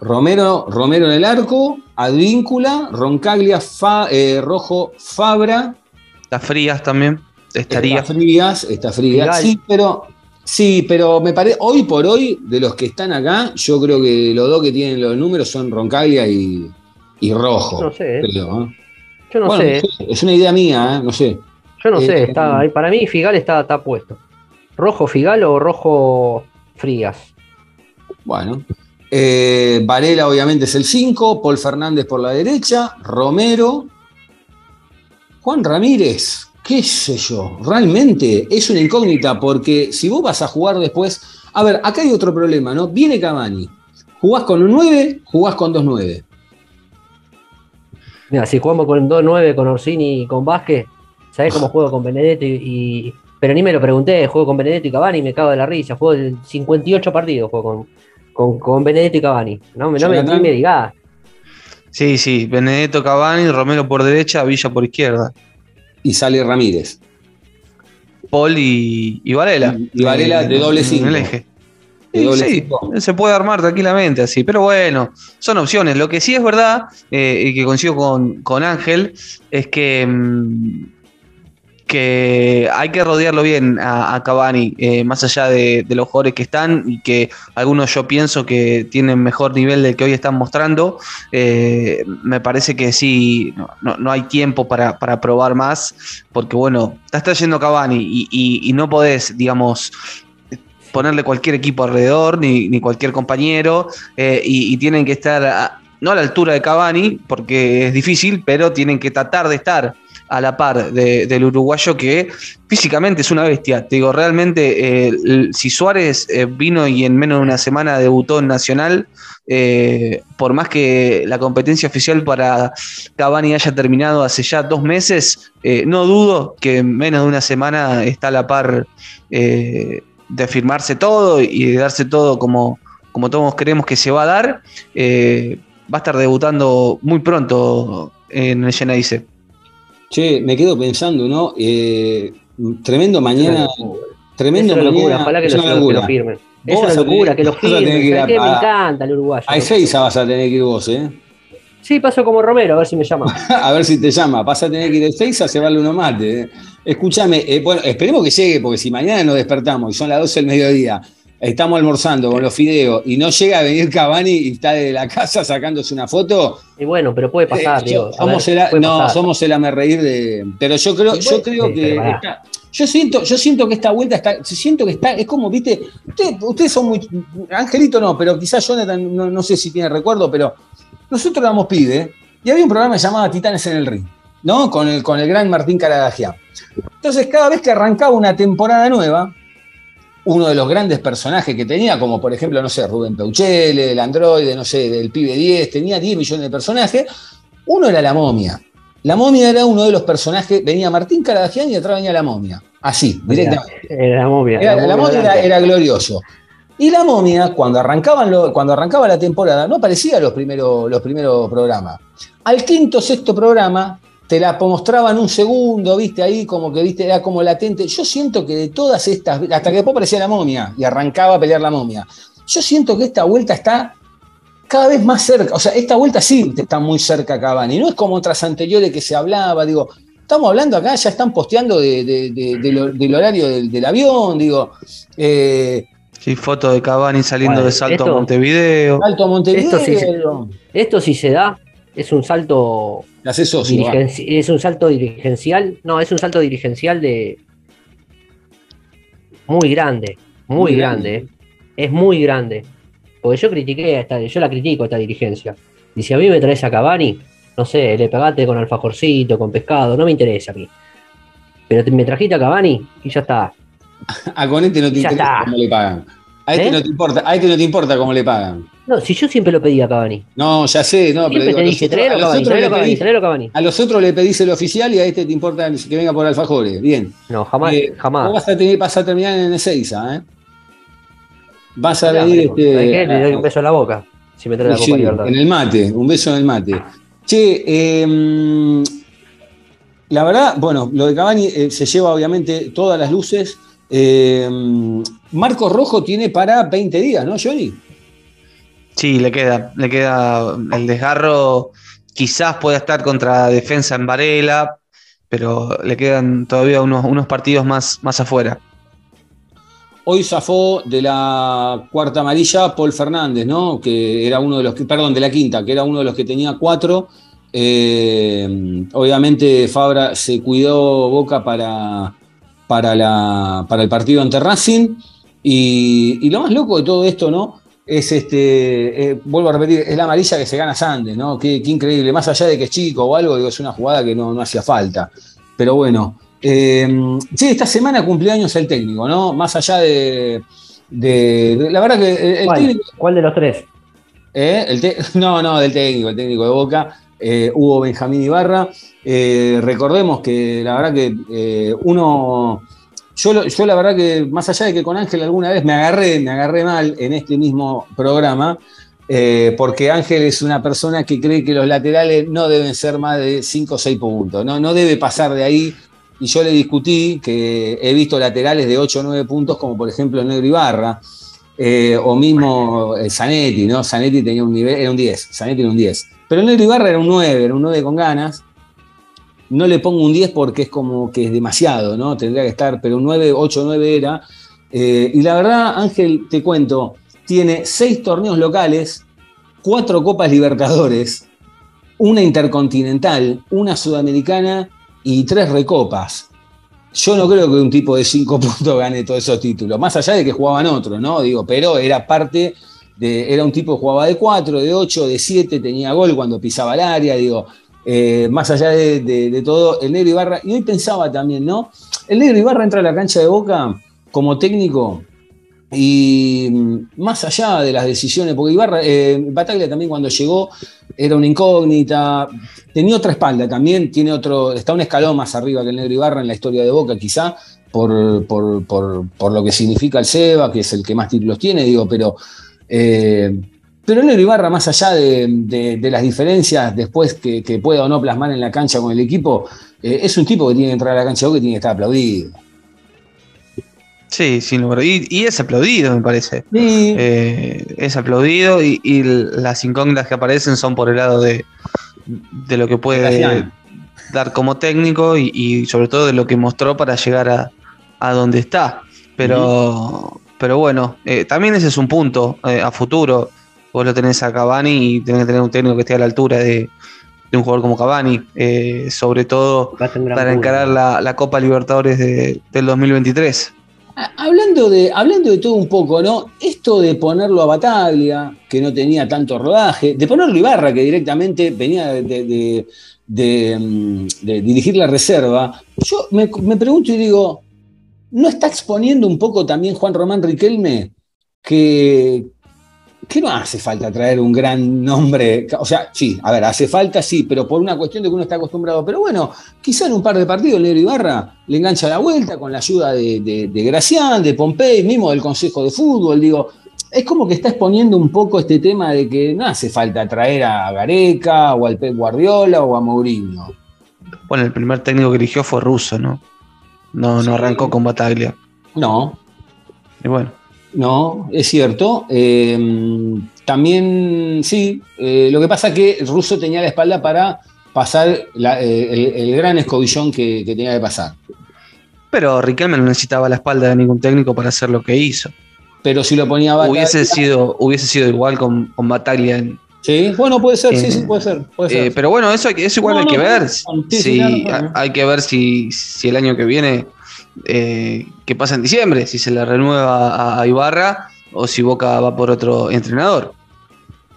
Romero, Romero en el arco, Advíncula, Roncaglia, Fa- eh, Rojo, Fabra, Las frías también. Estaría. Está Frías, está Frías. Sí, pero, sí, pero me parece, hoy por hoy, de los que están acá, yo creo que los dos que tienen los números son Roncaglia y, y Rojo. No sé, ¿eh? creo, ¿eh? Yo no Bueno, sé, no sé, es una idea mía, ¿eh? no sé. yo no eh, sé, está ahí. Para mí Figal está, está puesto. ¿Rojo Figal o rojo Frías? Bueno. Eh, Varela obviamente es el 5, Paul Fernández por la derecha, Romero, Juan Ramírez, qué sé yo, realmente es una incógnita porque si vos vas a jugar después, a ver, acá hay otro problema, ¿no? Viene Cavani, jugás con un 9, jugás con dos 9. Mira, si jugamos con 2-9 con Orsini y con Vázquez, ¿sabés cómo juego con Benedetto y, y- Pero ni me lo pregunté, juego con Benedetto y Cavani y me cago de la risa. Juego el 58 partidos juego con, con, con Benedetto y Cavani. No, me- no me, Jonathan. ni me digas. Sí, sí. Benedetto Cavani, Romero por derecha, Villa por izquierda. Y sale Ramírez. Paul y, y Varela. Y Varela de doble En cinco. el eje. De Sí, doble sí, cinco. se puede armar tranquilamente así, pero bueno, son opciones. Lo que sí es verdad, eh, y que coincido con, con Ángel, es que, mm, que hay que rodearlo bien a, a Cavani, eh, más allá de, los jugadores que están y que algunos yo pienso que tienen mejor nivel del que hoy están mostrando. eh, me parece que sí, no, no- hay tiempo para, para probar más, porque bueno, estás trayendo Cavani y, y- y no podés, digamos, ponerle cualquier equipo alrededor, ni, ni cualquier compañero, eh, y, tienen que estar, no a la altura de Cavani, porque es difícil, pero tienen que tratar de estar a la par de- del uruguayo que físicamente es una bestia. Te digo, realmente, eh, si Suárez eh, vino y en menos de una semana debutó en Nacional, eh, por más que la competencia oficial para Cavani haya terminado hace ya dos meses, no dudo que en menos de una semana está a la par de firmarse todo y de darse todo como, como todos creemos que se va a dar. Va a estar debutando muy pronto en el Geneise. Che, me quedo pensando, ¿no? Eh, tremendo mañana. Tremendo Es una locura, mañana. ojalá que es una que lo locura. firmen. Es una locura que lo firmen. Me encanta el uruguayo. A Ezeiza vas a tener que ir vos, ¿eh? Sí, paso como Romero, a ver si me llama. a ver si te llama. Vas a tener que ir a Ezeiza a cebarle uno mate. ¿eh? Escúchame, eh, bueno, esperemos que llegue, porque si mañana nos despertamos y son las 12 del mediodía, estamos almorzando con los fideos y no llega a venir Cavani y está de la casa sacándose una foto. Y bueno, pero puede pasar, eh, a somos ver, el, puede no, pasar. somos el me reír de. Pero yo creo, yo creo sí, que. está- yo siento, yo siento que esta vuelta está. Siento que está. Es como, viste. Ustedes, ustedes son muy. Angelito no, pero quizás Jonathan, no, no sé si tiene recuerdo, pero nosotros éramos pibe y había un programa llamado Titanes en el Ring, ¿no? Con el, con el gran Martín Caradagian. Entonces, cada vez que arrancaba una temporada nueva, uno de los grandes personajes que tenía, como por ejemplo, no sé, Rubén Peuchele, el androide, no sé, del pibe 10, tenía 10 millones de personajes, uno era la momia. La momia era uno de los personajes, venía Martín Caradagian y atrás venía la momia. Así, directamente. Era la momia. Era- la momia era, era glorioso. Y la momia, cuando, arrancaban lo- cuando arrancaba la temporada, no aparecía los primeros, los primeros programas. Al quinto, sexto programa, te la mostraban un segundo, viste, ahí como que, viste, era como latente. Yo siento que de todas estas, hasta que después aparecía la momia y arrancaba a pelear la momia. Yo siento que esta vuelta está cada vez más cerca. O sea, esta vuelta sí está muy cerca a Cavani. No es como otras anteriores que se hablaba, digo, estamos hablando acá, ya están posteando de- de- de- de lo- del horario del, del avión, digo, eh, Sí, foto de Cavani saliendo Bueno, de Salto esto- a Montevideo. Alto Montevideo, Esto sí Esto se da, es un salto socio. es un salto dirigencial, no, es un salto dirigencial de muy grande, muy, Muy grande, grande. eh. es muy grande. Porque yo critiqué a esta, yo la critico a esta dirigencia. Y si a mí me traes a Cavani, no sé, le pegaste con alfajorcito, con pescado, no me interesa a mí. Pero te- me trajiste a Cavani y ya está. A Conete no te Ya interesa está. cómo le pagan. A este ¿Eh? no te importa, a este no te importa cómo le pagan. No, si yo siempre lo pedí a Cavani. No, ya sé, no, pero Siempre digo, te a los dije, otros- Cavani, le Cavani, pedís- tráelo Cavani. a los otros le pedís el oficial y a este te importa que venga por alfajores. Bien. No, jamás, Eh, jamás. Vos vas a, tener- vas a terminar en Ezeiza, ¿eh? Vas a venir este, Le doy un beso en la boca. Si me trae la Sí, Copa en el mate, un beso en el mate. Che, eh, la verdad, bueno, lo de Cavani eh, se lleva obviamente todas las luces. Eh, Marco Rojo tiene para 20 días, ¿no, Johnny? Sí, le queda, le queda el desgarro. Quizás pueda estar contra defensa en Varela, pero le quedan todavía unos, unos partidos más, más afuera. Hoy zafó de la cuarta amarilla Paul Fernández, ¿no? Que era uno de los que, perdón, de la quinta, que era uno de los que tenía cuatro. Eh, obviamente Fabra se cuidó Boca para, para, la, para el partido ante Racing. Y, y lo más loco de todo esto, ¿no? Es este, eh, vuelvo a repetir, es la amarilla que se gana Sandes, ¿no? Qué, qué increíble. Más allá de que es chico o algo, digo, es una jugada que no, no hacía falta. Pero bueno, eh, sí, esta semana cumpleaños el técnico, ¿no? Más allá de. de- de- la verdad que el, el ¿Cuál? técnico. ¿Cuál de los tres? ¿eh? El te- no, no, del técnico, el técnico de Boca, eh, Hugo Benjamín Ibarra. Recordemos que la verdad que uno. Yo, la verdad que, más allá de que con Ángel alguna vez me agarré, me agarré mal en este mismo programa, eh, porque Ángel es una persona que cree que los laterales no deben ser más de 5 o 6 puntos, no, no debe pasar de ahí. Y yo le discutí que he visto laterales de 8 o 9 puntos, como por ejemplo Negro Ibarra, eh, o mismo eh, Zanetti, ¿no? Zanetti tenía un nivel, era un 10, Zanetti era un 10. Pero Negro Ibarra era un 9, era un 9 con ganas. No le pongo un 10 porque es como que es demasiado, ¿no? Tendría que estar, pero un 9, 8, 9 era. Eh, y la verdad, Ángel, te cuento, tiene 6 torneos locales, 4 Copas Libertadores, una Intercontinental, una Sudamericana y 3 Recopas. Yo no creo que un tipo de 5 puntos gane todos esos títulos, más allá de que jugaban otros, ¿no? Digo, pero era parte de, era un tipo que jugaba de 4, de 8, de 7, tenía gol cuando pisaba el área, digo, eh, más allá de, todo, el Negro Ibarra, y hoy pensaba también, ¿no? El Negro Ibarra entra a la cancha de Boca como técnico y mm, más allá de las decisiones, porque Ibarra, eh, Bataglia también cuando llegó era una incógnita, tenía otra espalda también, tiene otro, está un escalón más arriba que el Negro Ibarra en la historia de Boca quizá, por, por- por- por lo que significa el Seba, que es el que más títulos tiene, digo, pero... eh, pero el Negro Ibarra, más allá de, de- de las diferencias después que, que pueda o no plasmar en la cancha con el equipo, eh, es un tipo que tiene que entrar a la cancha Boca y tiene que estar aplaudido. Sí, sin lugar. Y, y es aplaudido, me parece. Sí, Eh, es aplaudido y, y las incógnitas que aparecen son por el lado de, de lo que puede dar como técnico y, y sobre todo de lo que mostró para llegar a, a donde está. Pero, pero bueno, eh, también ese es un punto a futuro. Vos lo tenés a Cavani y tenés que tener un técnico que esté a la altura de, de un jugador como Cavani, eh, sobre todo para encarar la, la Copa Libertadores de- del 2023. Ha- Hablando de, hablando de todo un poco, ¿no? Esto de ponerlo a Bataglia, que no tenía tanto rodaje, de ponerlo a Ibarra, que directamente venía de, de- de- de, mm, de dirigir la reserva, yo me, me pregunto y digo, ¿no está exponiendo un poco también Juan Román Riquelme que, que no hace falta traer un gran nombre? O sea, sí, a ver, hace falta, sí, pero por una cuestión de que uno está acostumbrado. Pero bueno, quizá en un par de partidos el Negro Ibarra le engancha la vuelta con la ayuda de, de, de Gracián, de Pompey, mismo del Consejo de Fútbol. Digo, es como que está exponiendo un poco este tema de que no hace falta traer a Gareca o al Pep Guardiola o a Mourinho. Bueno, el primer técnico que eligió fue ruso, ¿no? No, Sí. no arrancó con Bataglia. No, Y bueno, no, es cierto. Eh, también, sí, eh, lo que pasa es que Russo tenía la espalda para pasar la- eh, el, el gran escobillón que, que tenía que pasar. pero Riquelme no necesitaba la espalda de ningún técnico para hacer lo que hizo. Pero si lo ponía Bataglia- Hubiese sido, hubiese sido igual con, con Bataglia. en- Sí, bueno, puede ser, sí, Eh, sí, puede ser. Puede ser. eh, pero bueno, eso, hay que- eso igual No, hay no, que no, ver. sí, si, claro, claro. hay que ver si el año que viene, eh, qué pasa en diciembre, si se le renueva a, Ibarra o si Boca va por otro entrenador.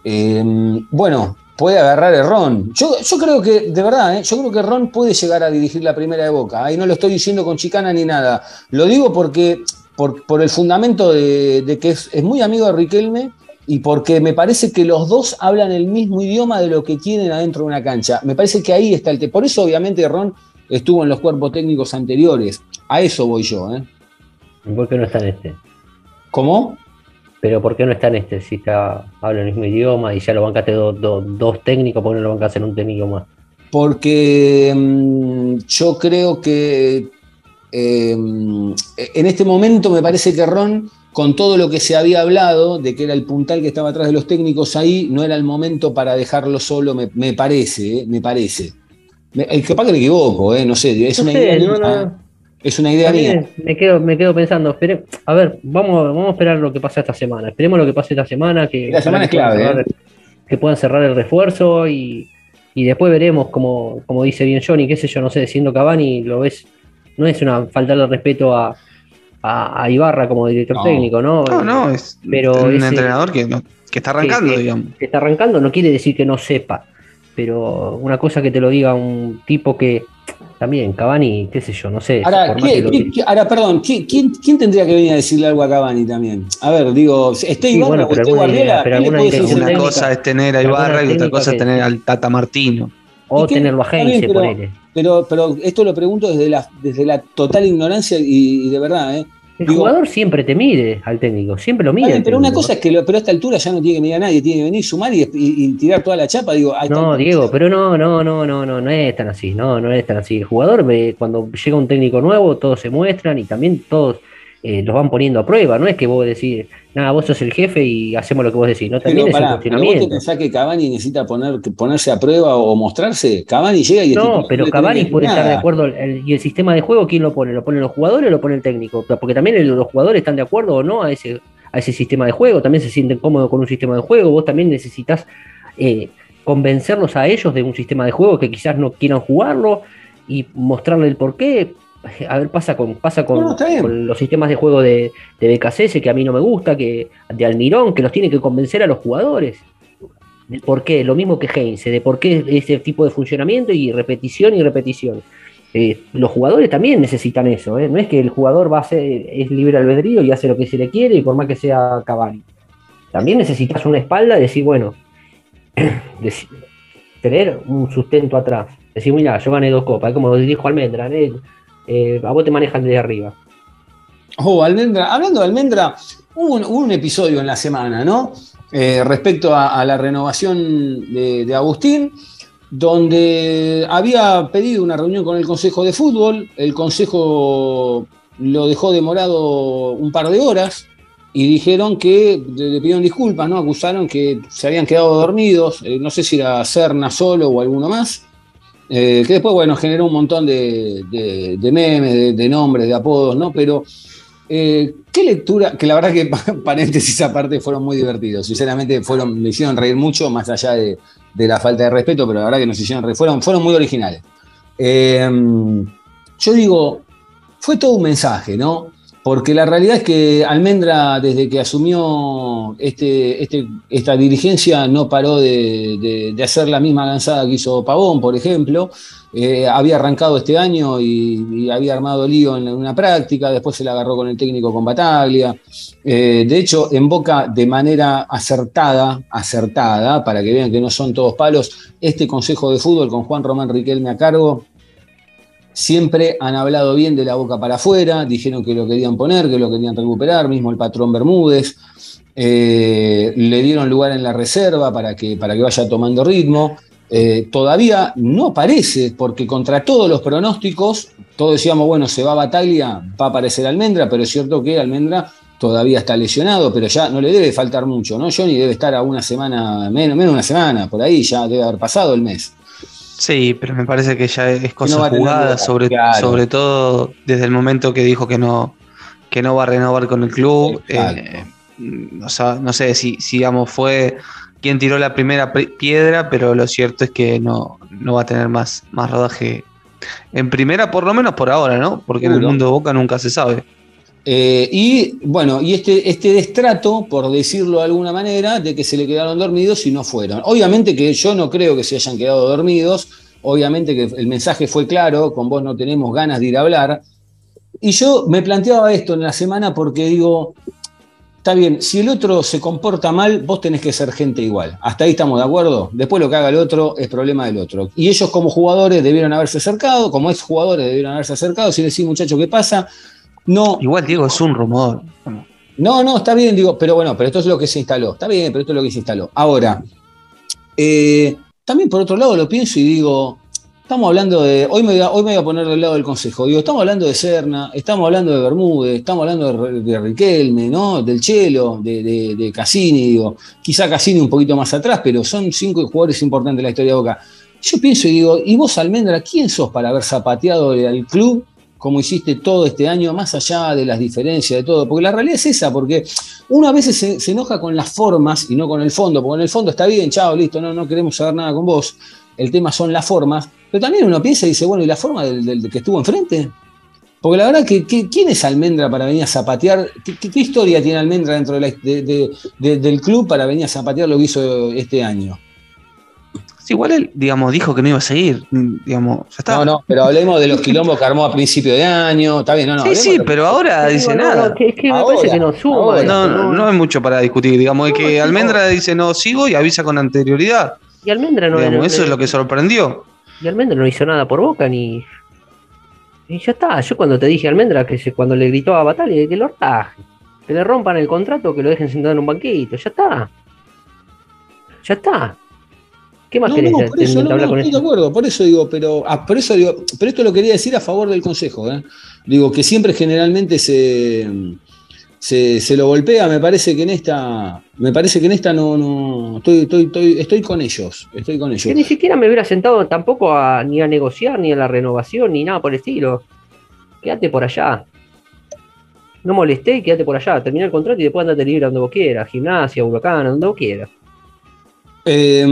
Eh, bueno, puede agarrar a Ron. Yo, creo que, de verdad, eh, yo creo que Ron puede llegar a dirigir la primera de Boca. Ahí no lo estoy diciendo con chicana ni nada. Lo digo porque, por, el fundamento de, que es, es muy amigo de Riquelme y porque me parece que los dos hablan el mismo idioma de lo que quieren adentro de una cancha. Me parece que ahí está el tema. Por eso, obviamente, Ron estuvo en los cuerpos técnicos anteriores. A eso voy yo. ¿eh? ¿Por qué no está en este? ¿Cómo? Pero ¿por qué no está en este? Si está, habla el mismo idioma y ya lo bancaste do- do- dos técnicos, ¿por qué no lo bancaste en un técnico más? porque mm, yo creo que eh, en este momento me parece que Ron, con todo lo que se había hablado de que era el puntal que estaba atrás de los técnicos ahí, no era el momento para dejarlo solo, me, me parece, eh, me parece. Me, eh, capaz que me equivoco, eh, no sé, es No una sé, idea. no, mía, no. Es una idea mía. me quedo, me quedo pensando, espere- a ver, vamos, vamos a esperar lo que pasa esta semana. Esperemos lo que pase esta semana, que, La semana que es clave, puedan cerrar, que puedan cerrar el refuerzo y, y después veremos, como, como dice bien Johnny, qué sé yo, no sé, siendo Cavani, lo ves, no es una falta de respeto a, a, a Ibarra como director No. técnico, ¿no? No, no, es Pero un ese- entrenador que, que está arrancando, que- digamos. que está arrancando no quiere decir que no sepa, pero una cosa que te lo diga un tipo que también, Cavani, qué sé yo, no sé. Ahora, ¿qué- que ahora, perdón, ¿qué- quién, quién tendría que venir a decirle algo a Cavani también? A ver, digo, ¿esté Sí, Ibarra bueno, o pero alguna Guardiola? idea, pero ¿Qué le alguna? Una técnica, cosa es tener a Ibarra y otra cosa es tener al Tata Martino. o tenerlo a Heinze, pero- ponele. Pero, pero esto lo pregunto desde la, desde la total ignorancia y, y de verdad, ¿eh? El digo- jugador siempre te mide al técnico, siempre lo mide. pero una cosa es que lo- pero a esta altura ya no tiene que mirar a nadie, tiene que venir, sumar y, y- y tirar toda la chapa. Digo. No, Diego, pero no, no, no, no, no, no es tan así, no, no es tan así. El jugador, ve, cuando llega un técnico nuevo, todos se muestran y también todos eh, los van poniendo a prueba. No es que vos decís, nada, vos sos el jefe y hacemos lo que vos decís. No, también Pero, es un pero vos pensás que Cavani necesita poner, ponerse a prueba o mostrarse. Cavani llega y No, pero Cavani puede estar de acuerdo. el- ¿Y el sistema de juego quién lo pone? ¿Lo ponen los jugadores o lo pone el técnico? Porque también el- los jugadores están de acuerdo o no a ese, a ese sistema de juego. También se sienten cómodos con un sistema de juego. Vos también necesitas eh, convencerlos a ellos de un sistema de juego que quizás no quieran jugarlo y mostrarle el porqué. A ver, pasa con, pasa con, No, los sistemas de juego de, de BKCS que a mí no me gusta, que de Almirón, que los tiene que convencer a los jugadores. del por qué, lo mismo que Heinze, de por qué ese tipo de funcionamiento y repetición y repetición. Eh, los jugadores también necesitan eso, ¿eh? no es que el jugador va a ser, es libre albedrío y hace lo que se le quiere y por más que sea Cavani. También necesitas una espalda y decir, bueno, tener un sustento atrás. Decir, mira, yo gané dos copas, como dijo Almendra, ¿eh? Eh, a vos te manejan desde arriba. Oh, Almendra, hablando de Almendra, hubo un, episodio en la semana, ¿no? Eh, respecto a, la renovación de, Agustín, donde había pedido una reunión con el Consejo de Fútbol, el Consejo lo dejó demorado un par de horas y dijeron que le le pidieron disculpas, ¿no? Acusaron que se habían quedado dormidos, eh, no sé si era Serna solo o alguno más. Eh, que después, bueno, generó un montón de, memes, de, nombres, de apodos, ¿no? Pero, eh, ¿qué lectura? Que la verdad que, paréntesis aparte, fueron muy divertidos. Sinceramente, fueron, me hicieron reír mucho, más allá de, de la falta de respeto, pero la verdad que nos hicieron reír. Fueron, fueron muy originales. Eh, yo digo, fue todo un mensaje, ¿no? Porque la realidad es que Almendra, desde que asumió este, este- esta dirigencia, no paró de, hacer la misma lanzada que hizo Pavón, por ejemplo. Eh, había arrancado este año y, y había armado lío en una práctica, después se la agarró con el técnico con Bataglia. Eh, de hecho, en Boca, de manera acertada, acertada, para que vean que no son todos palos, este Consejo de Fútbol con Juan Román Riquelme a cargo, siempre han hablado bien de la boca para afuera, dijeron que lo querían poner, que lo querían recuperar, mismo el patrón Bermúdez, eh, le dieron lugar en la reserva para que, para que vaya tomando ritmo. Eh, todavía no parece, porque contra todos los pronósticos, todos decíamos, bueno, se va a Bataglia, va a aparecer Almendra, pero es cierto que Almendra todavía está lesionado, pero ya no le debe faltar mucho, ¿no? Johnny debe estar a una semana, menos, menos una semana, por ahí ya debe haber pasado el mes. Sí, pero me parece que ya es cosa no jugada, sobre, claro. sobre todo desde el momento que dijo que no, que no va a renovar con el club. Eh, o sea, no sé si, si digamos, fue quien tiró la primera pri- piedra, pero lo cierto es que no, no va a tener más, más rodaje en primera, por lo menos por ahora, ¿no? Porque en el mundo de Boca nunca se sabe. Eh, y bueno, y este, este destrato, por decirlo de alguna manera, de que se le quedaron dormidos y no fueron. Obviamente que yo no creo que se hayan quedado dormidos, obviamente que el mensaje fue claro, con vos no tenemos ganas de ir a hablar. Y yo me planteaba esto en la semana porque digo, está bien, si el otro se comporta mal, vos tenés que ser gente igual. Hasta ahí estamos de acuerdo. Después lo que haga el otro es problema del otro. Y ellos como jugadores debieron haberse acercado, como ex jugadores debieron haberse acercado, si decís, muchacho, ¿qué pasa? No, Igual, Diego, es un rumor. no, no, está bien, digo, pero bueno, pero esto es lo que se instaló. Está bien, pero esto es lo que se instaló. Ahora, eh, también por otro lado lo pienso y digo, Estamos hablando de. Hoy me, voy a, hoy me voy a poner del lado del consejo. Digo, estamos hablando de Serna, estamos hablando de Bermúdez, estamos hablando de, de Riquelme, ¿no? Del Chelo, de, de, de Cassini, digo. Quizá Cassini un poquito más atrás, pero son cinco jugadores importantes de la historia de Boca. Yo pienso y digo, ¿y vos, Almendra, quién sos para haber zapateado al club como hiciste todo este año, más allá de las diferencias, de todo? Porque la realidad es esa, porque uno a veces se, enoja con las formas y no con el fondo, porque en el fondo está bien, chao, listo, no, no queremos saber nada con vos. El tema son las formas, pero también uno piensa y dice, bueno, ¿y la forma del, que estuvo enfrente? Porque la verdad que, ¿quién es Almendra para venir a zapatear? ¿Qué, historia tiene Almendra dentro del club para venir a zapatear lo que hizo este año? Sí, igual él, digamos, dijo que no iba a seguir. Digamos, ya está. No, no, pero hablemos de los quilombos que armó a principio de año. Está bien, no, no. Sí, sí, pero ahora dice no, nada. No, que, es que me parece que no suma. ahora. eso, No, no hay mucho para discutir. Digamos, es No, que Almendra dice no sigo y avisa con anterioridad. Y Almendra no, Digamos, no- eso es lo que sorprendió. Y Almendra no hizo nada por Boca ni. Y ya está. Yo cuando te dije a Almendra que se- cuando le gritó a Batalla que lo raje, que le rompan el contrato, que lo dejen sentado en un banquito, ya está. Ya está. ¿Qué más No, querés no, por eso, no, no, con estoy de acuerdo, por eso digo, pero, ah, por eso digo, pero esto lo quería decir a favor del consejo, ¿eh? Digo, que siempre generalmente se, se, se lo golpea, me parece que en esta, me parece que en esta no, no, estoy, estoy, estoy, estoy con ellos, estoy con ellos. Que ni siquiera me hubiera sentado tampoco a, ni a negociar, ni a la renovación, ni nada por el estilo. Quédate por allá. No molesté y quédate por allá. Terminá el contrato y después andate libre donde vos quieras. Gimnasia, huracán, donde vos quieras. Eh,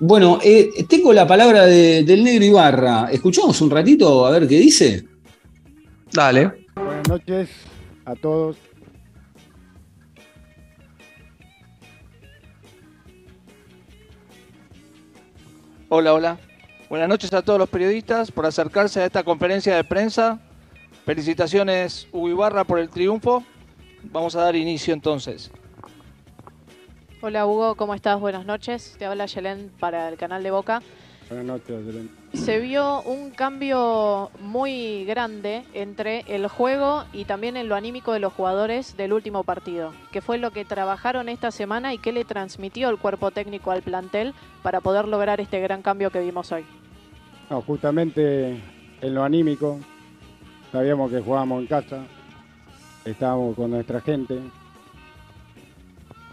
bueno, eh, tengo la palabra de- del negro Ibarra. ¿Escuchamos un ratito a ver qué dice? Dale. Buenas noches a todos. Hola, hola. Buenas noches a todos los periodistas por acercarse a esta conferencia de prensa. Felicitaciones, Hugo Ibarra, por el triunfo. Vamos a dar inicio entonces. Hola Hugo, ¿cómo estás? Buenas noches. Te habla Yelén para el canal de Boca. Buenas noches, Belén. Se vio un cambio muy grande entre el juego y también en lo anímico de los jugadores del último partido. ¿Qué fue lo que trabajaron esta semana y qué le transmitió el cuerpo técnico al plantel para poder lograr este gran cambio que vimos hoy? No, justamente en lo anímico, sabíamos que jugábamos en casa, estábamos con nuestra gente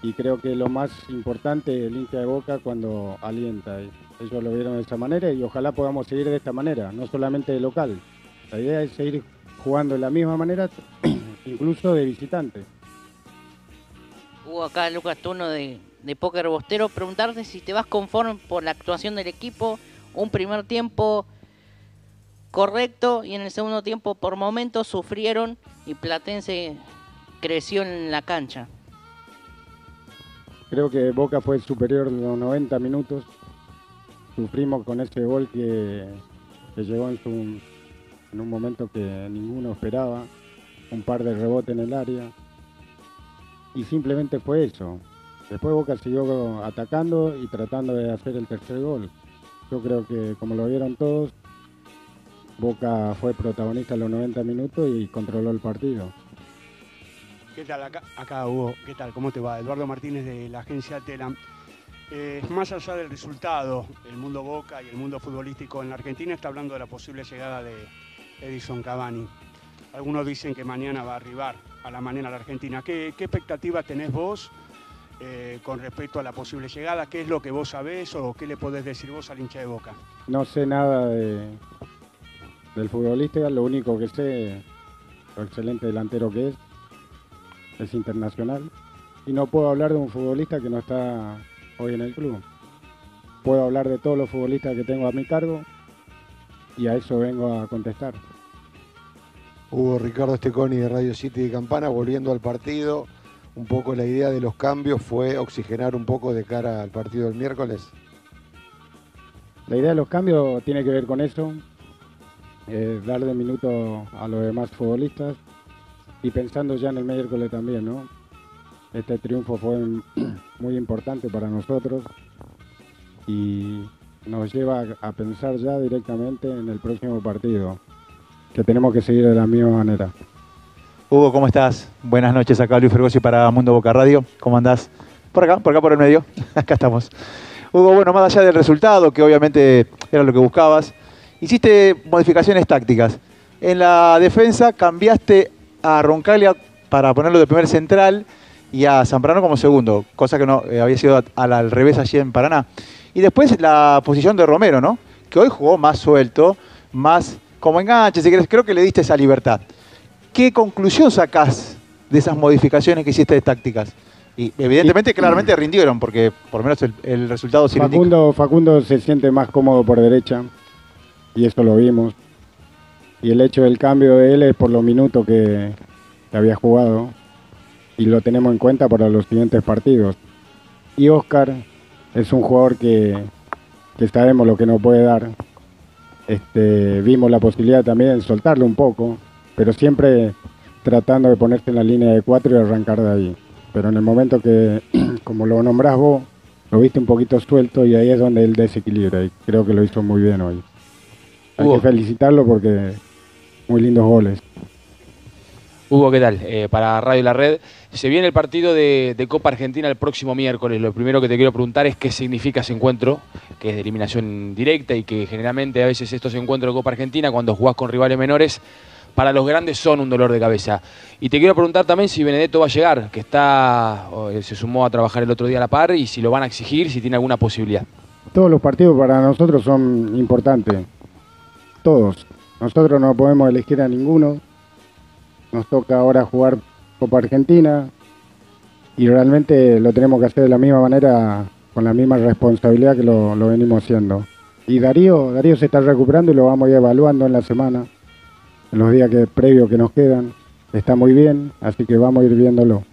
y creo que lo más importante el hincha de Boca cuando alienta. Ellos lo vieron de esa manera y ojalá podamos seguir de esta manera, no solamente de local. La idea es seguir jugando de la misma manera, incluso de visitante. Hugo, acá Lucas Turno de, de Póker Bostero. Preguntarte si te vas conforme por la actuación del equipo. Un primer tiempo correcto y en el segundo tiempo por momentos sufrieron y Platense creció en la cancha. Creo que Boca fue superior en los 90 minutos. Sufrimos con ese gol que, que llegó en, su, en un momento que ninguno esperaba. Un par de rebotes en el área. Y simplemente fue eso. Después Boca siguió atacando y tratando de hacer el tercer gol. Yo creo que como lo vieron todos, Boca fue protagonista en los 90 minutos y controló el partido. ¿Qué tal? Acá, acá Hugo, ¿qué tal? ¿Cómo te va? Eduardo Martínez de la agencia Telam. Eh, más allá del resultado, el mundo Boca y el mundo futbolístico en la Argentina está hablando de la posible llegada de Edison Cavani. Algunos dicen que mañana va a arribar a la mañana a la Argentina. ¿Qué, qué expectativa tenés vos eh, con respecto a la posible llegada? ¿Qué es lo que vos sabés o qué le podés decir vos al hincha de Boca? No sé nada de, del futbolista, lo único que sé, lo excelente delantero que es, es internacional. Y no puedo hablar de un futbolista que no está hoy en el club. Puedo hablar de todos los futbolistas que tengo a mi cargo y a eso vengo a contestar. Hugo Ricardo Esteconi de Radio City de Campana, volviendo al partido. Un poco la idea de los cambios fue oxigenar un poco de cara al partido del miércoles. La idea de los cambios tiene que ver con eso, eh, darle minutos a los demás futbolistas y pensando ya en el miércoles también, ¿no? Este triunfo fue muy importante para nosotros y nos lleva a pensar ya directamente en el próximo partido, que tenemos que seguir de la misma manera. Hugo, ¿cómo estás? Buenas noches, acá Luis Fergosi para Mundo Boca Radio. ¿Cómo andás? Por acá, por acá por el medio. Acá estamos. Hugo, bueno, más allá del resultado, que obviamente era lo que buscabas, hiciste modificaciones tácticas. En la defensa cambiaste a Roncaglia para ponerlo de primer central y a Zambrano como segundo, cosa que no eh, había sido al, al revés allí en Paraná. Y después la posición de Romero, ¿no? Que hoy jugó más suelto, más como enganche, si querés, creo que le diste esa libertad. ¿Qué conclusión sacás de esas modificaciones que hiciste de tácticas? Y evidentemente, claramente rindieron, porque por lo menos el, el resultado sí. Facundo, Facundo se siente más cómodo por derecha y eso lo vimos. Y el hecho del cambio de él es por los minutos que, que había jugado y lo tenemos en cuenta para los siguientes partidos. Y Oscar es un jugador que, que sabemos lo que nos puede dar. Este, vimos la posibilidad también de soltarlo un poco, pero siempre tratando de ponerse en la línea de cuatro y arrancar de ahí. Pero en el momento que, como lo nombrás vos, lo viste un poquito suelto y ahí es donde él desequilibra y creo que lo hizo muy bien hoy. Hay Hugo. que felicitarlo porque muy lindos goles. Hugo, ¿qué tal? Eh, para Radio La Red. Se viene el partido de, de Copa Argentina el próximo miércoles. Lo primero que te quiero preguntar es qué significa ese encuentro, que es de eliminación directa y que generalmente a veces estos encuentros de Copa Argentina, cuando jugás con rivales menores, para los grandes son un dolor de cabeza. Y te quiero preguntar también si Benedetto va a llegar, que está eh, se sumó a trabajar el otro día a la par, y si lo van a exigir, si tiene alguna posibilidad. Todos los partidos para nosotros son importantes. Todos. Nosotros no podemos elegir a ninguno. Nos toca ahora jugar Copa Argentina y realmente lo tenemos que hacer de la misma manera, con la misma responsabilidad que lo, lo venimos haciendo. Y Darío, Darío se está recuperando y lo vamos a ir evaluando en la semana, en los días que, previos que nos quedan. Está muy bien, así que vamos a ir viéndolo.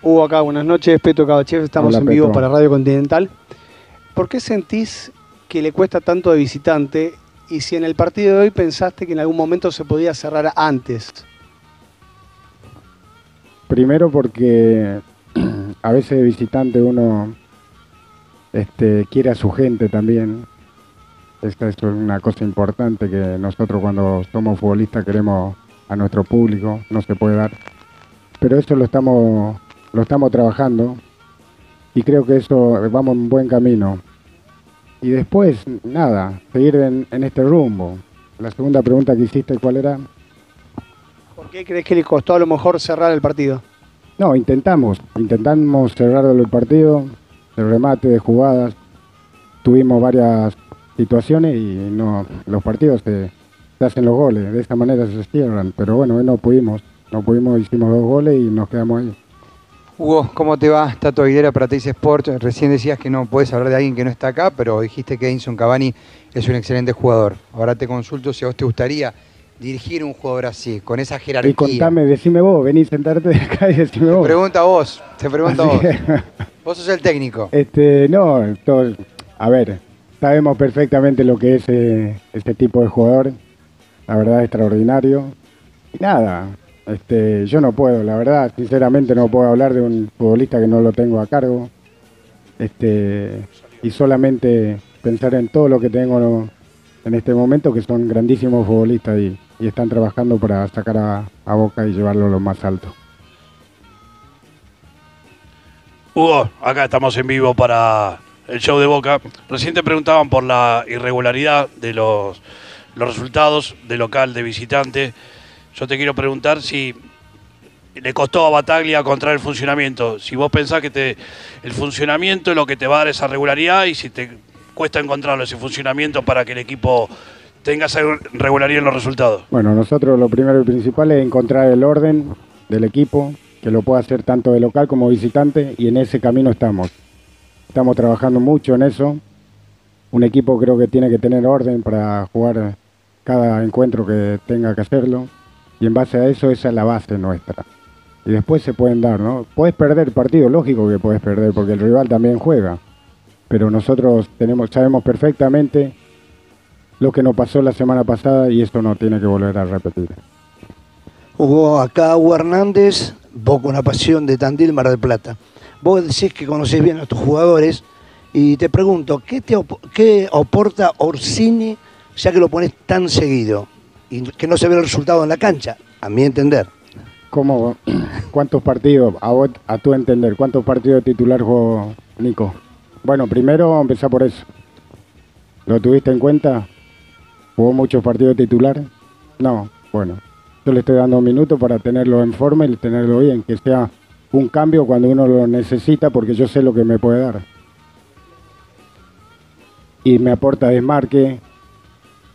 Hugo acá, buenas noches, Peto Cabachev, estamos Hola, en vivo para Radio Continental. ¿Por qué sentís que le cuesta tanto de visitante y si en el partido de hoy pensaste que en algún momento se podía cerrar antes? Primero porque a veces de visitante uno este, quiere a su gente también. Esta es una cosa importante que nosotros cuando somos futbolistas queremos a nuestro público, no se puede dar. Pero eso lo estamos, lo estamos trabajando y creo que eso vamos en buen camino. Y después, nada, seguir en, en este rumbo. La segunda pregunta que hiciste, ¿cuál era? ¿Por qué crees que le costó a lo mejor cerrar el partido? No, intentamos, intentamos cerrar el partido, el remate de jugadas. Tuvimos varias situaciones y no, los partidos se, se hacen los goles, de esta manera se cierran. Pero bueno, no pudimos, no pudimos, hicimos dos goles y nos quedamos ahí. Hugo, ¿cómo te va? Tato Aguilera para Teis Sport. Recién decías que no puedes hablar de alguien que no está acá, pero dijiste que Edinson Cavani es un excelente jugador. Ahora te consulto si a vos te gustaría dirigir un jugador así, con esa jerarquía. Y contame, decime vos, vení, sentarte de acá y decime Te vos. pregunta a vos, te pregunta vos. Vos sos el técnico. Este, no, todo- a ver, sabemos perfectamente lo que es eh, este tipo de jugador, la verdad extraordinario. Y nada, este, yo no puedo, la verdad, sinceramente no puedo hablar de un futbolista que no lo tengo a cargo. Este, y solamente pensar en todo lo que tengo en este momento, que son grandísimos futbolistas y, están trabajando para sacar a, a Boca y llevarlo a lo más alto. Hugo, acá estamos en vivo para el show de Boca. Recién te preguntaban por la irregularidad de los, los resultados de local, de visitante. Yo te quiero preguntar si le costó a Bataglia encontrar el funcionamiento. Si vos pensás que te, el funcionamiento es lo que te va a dar esa regularidad y si te cuesta encontrarlo ese funcionamiento para que el equipo tenga esa regularidad en los resultados. Bueno, nosotros lo primero y principal es encontrar el orden del equipo, que lo pueda hacer tanto de local como visitante, y en ese camino estamos. Estamos trabajando mucho en eso. Un equipo creo que tiene que tener orden para jugar cada encuentro que tenga que hacerlo, y en base a eso esa es la base nuestra. Y después se pueden dar, ¿no? Puedes perder el partido, lógico que puedes perder, porque el rival también juega. Pero nosotros tenemos, sabemos perfectamente lo que nos pasó la semana pasada y esto no tiene que volver a repetir. Hugo, acá Hugo Hernández, vos con la pasión de Tandil Mar del Plata. Vos decís que conocés bien a tus jugadores y te pregunto, ¿qué, te op- qué aporta Orsini ya que lo pones tan seguido y que no se ve el resultado en la cancha? A mi entender. ¿Cómo, ¿Cuántos partidos, a, vos- a tu entender, cuántos partidos titular jugó Nico? Bueno, primero empezar por eso. ¿Lo tuviste en cuenta? ¿Jugó muchos partidos titulares? No, bueno. Yo le estoy dando un minuto para tenerlo en forma y tenerlo bien, que sea un cambio cuando uno lo necesita porque yo sé lo que me puede dar. Y me aporta desmarque,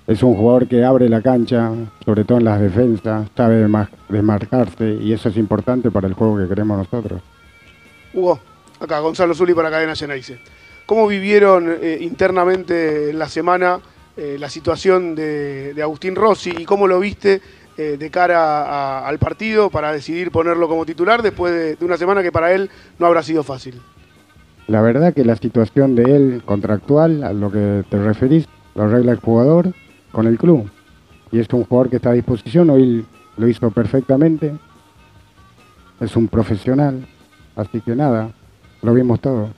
es un jugador que abre la cancha, sobre todo en las defensas, sabe desma- desmarcarse y eso es importante para el juego que queremos nosotros. Hugo, acá Gonzalo Zuli para Cadena Ceneice. ¿Cómo vivieron eh, internamente en la semana eh, la situación de, de Agustín Rossi y cómo lo viste eh, de cara a- al partido para decidir ponerlo como titular después de, de una semana que para él no habrá sido fácil? La verdad que la situación de él contractual, a lo que te referís, lo arregla el jugador con el club. Y es un jugador que está a disposición, hoy lo hizo perfectamente. Es un profesional, así que nada, lo vimos todo.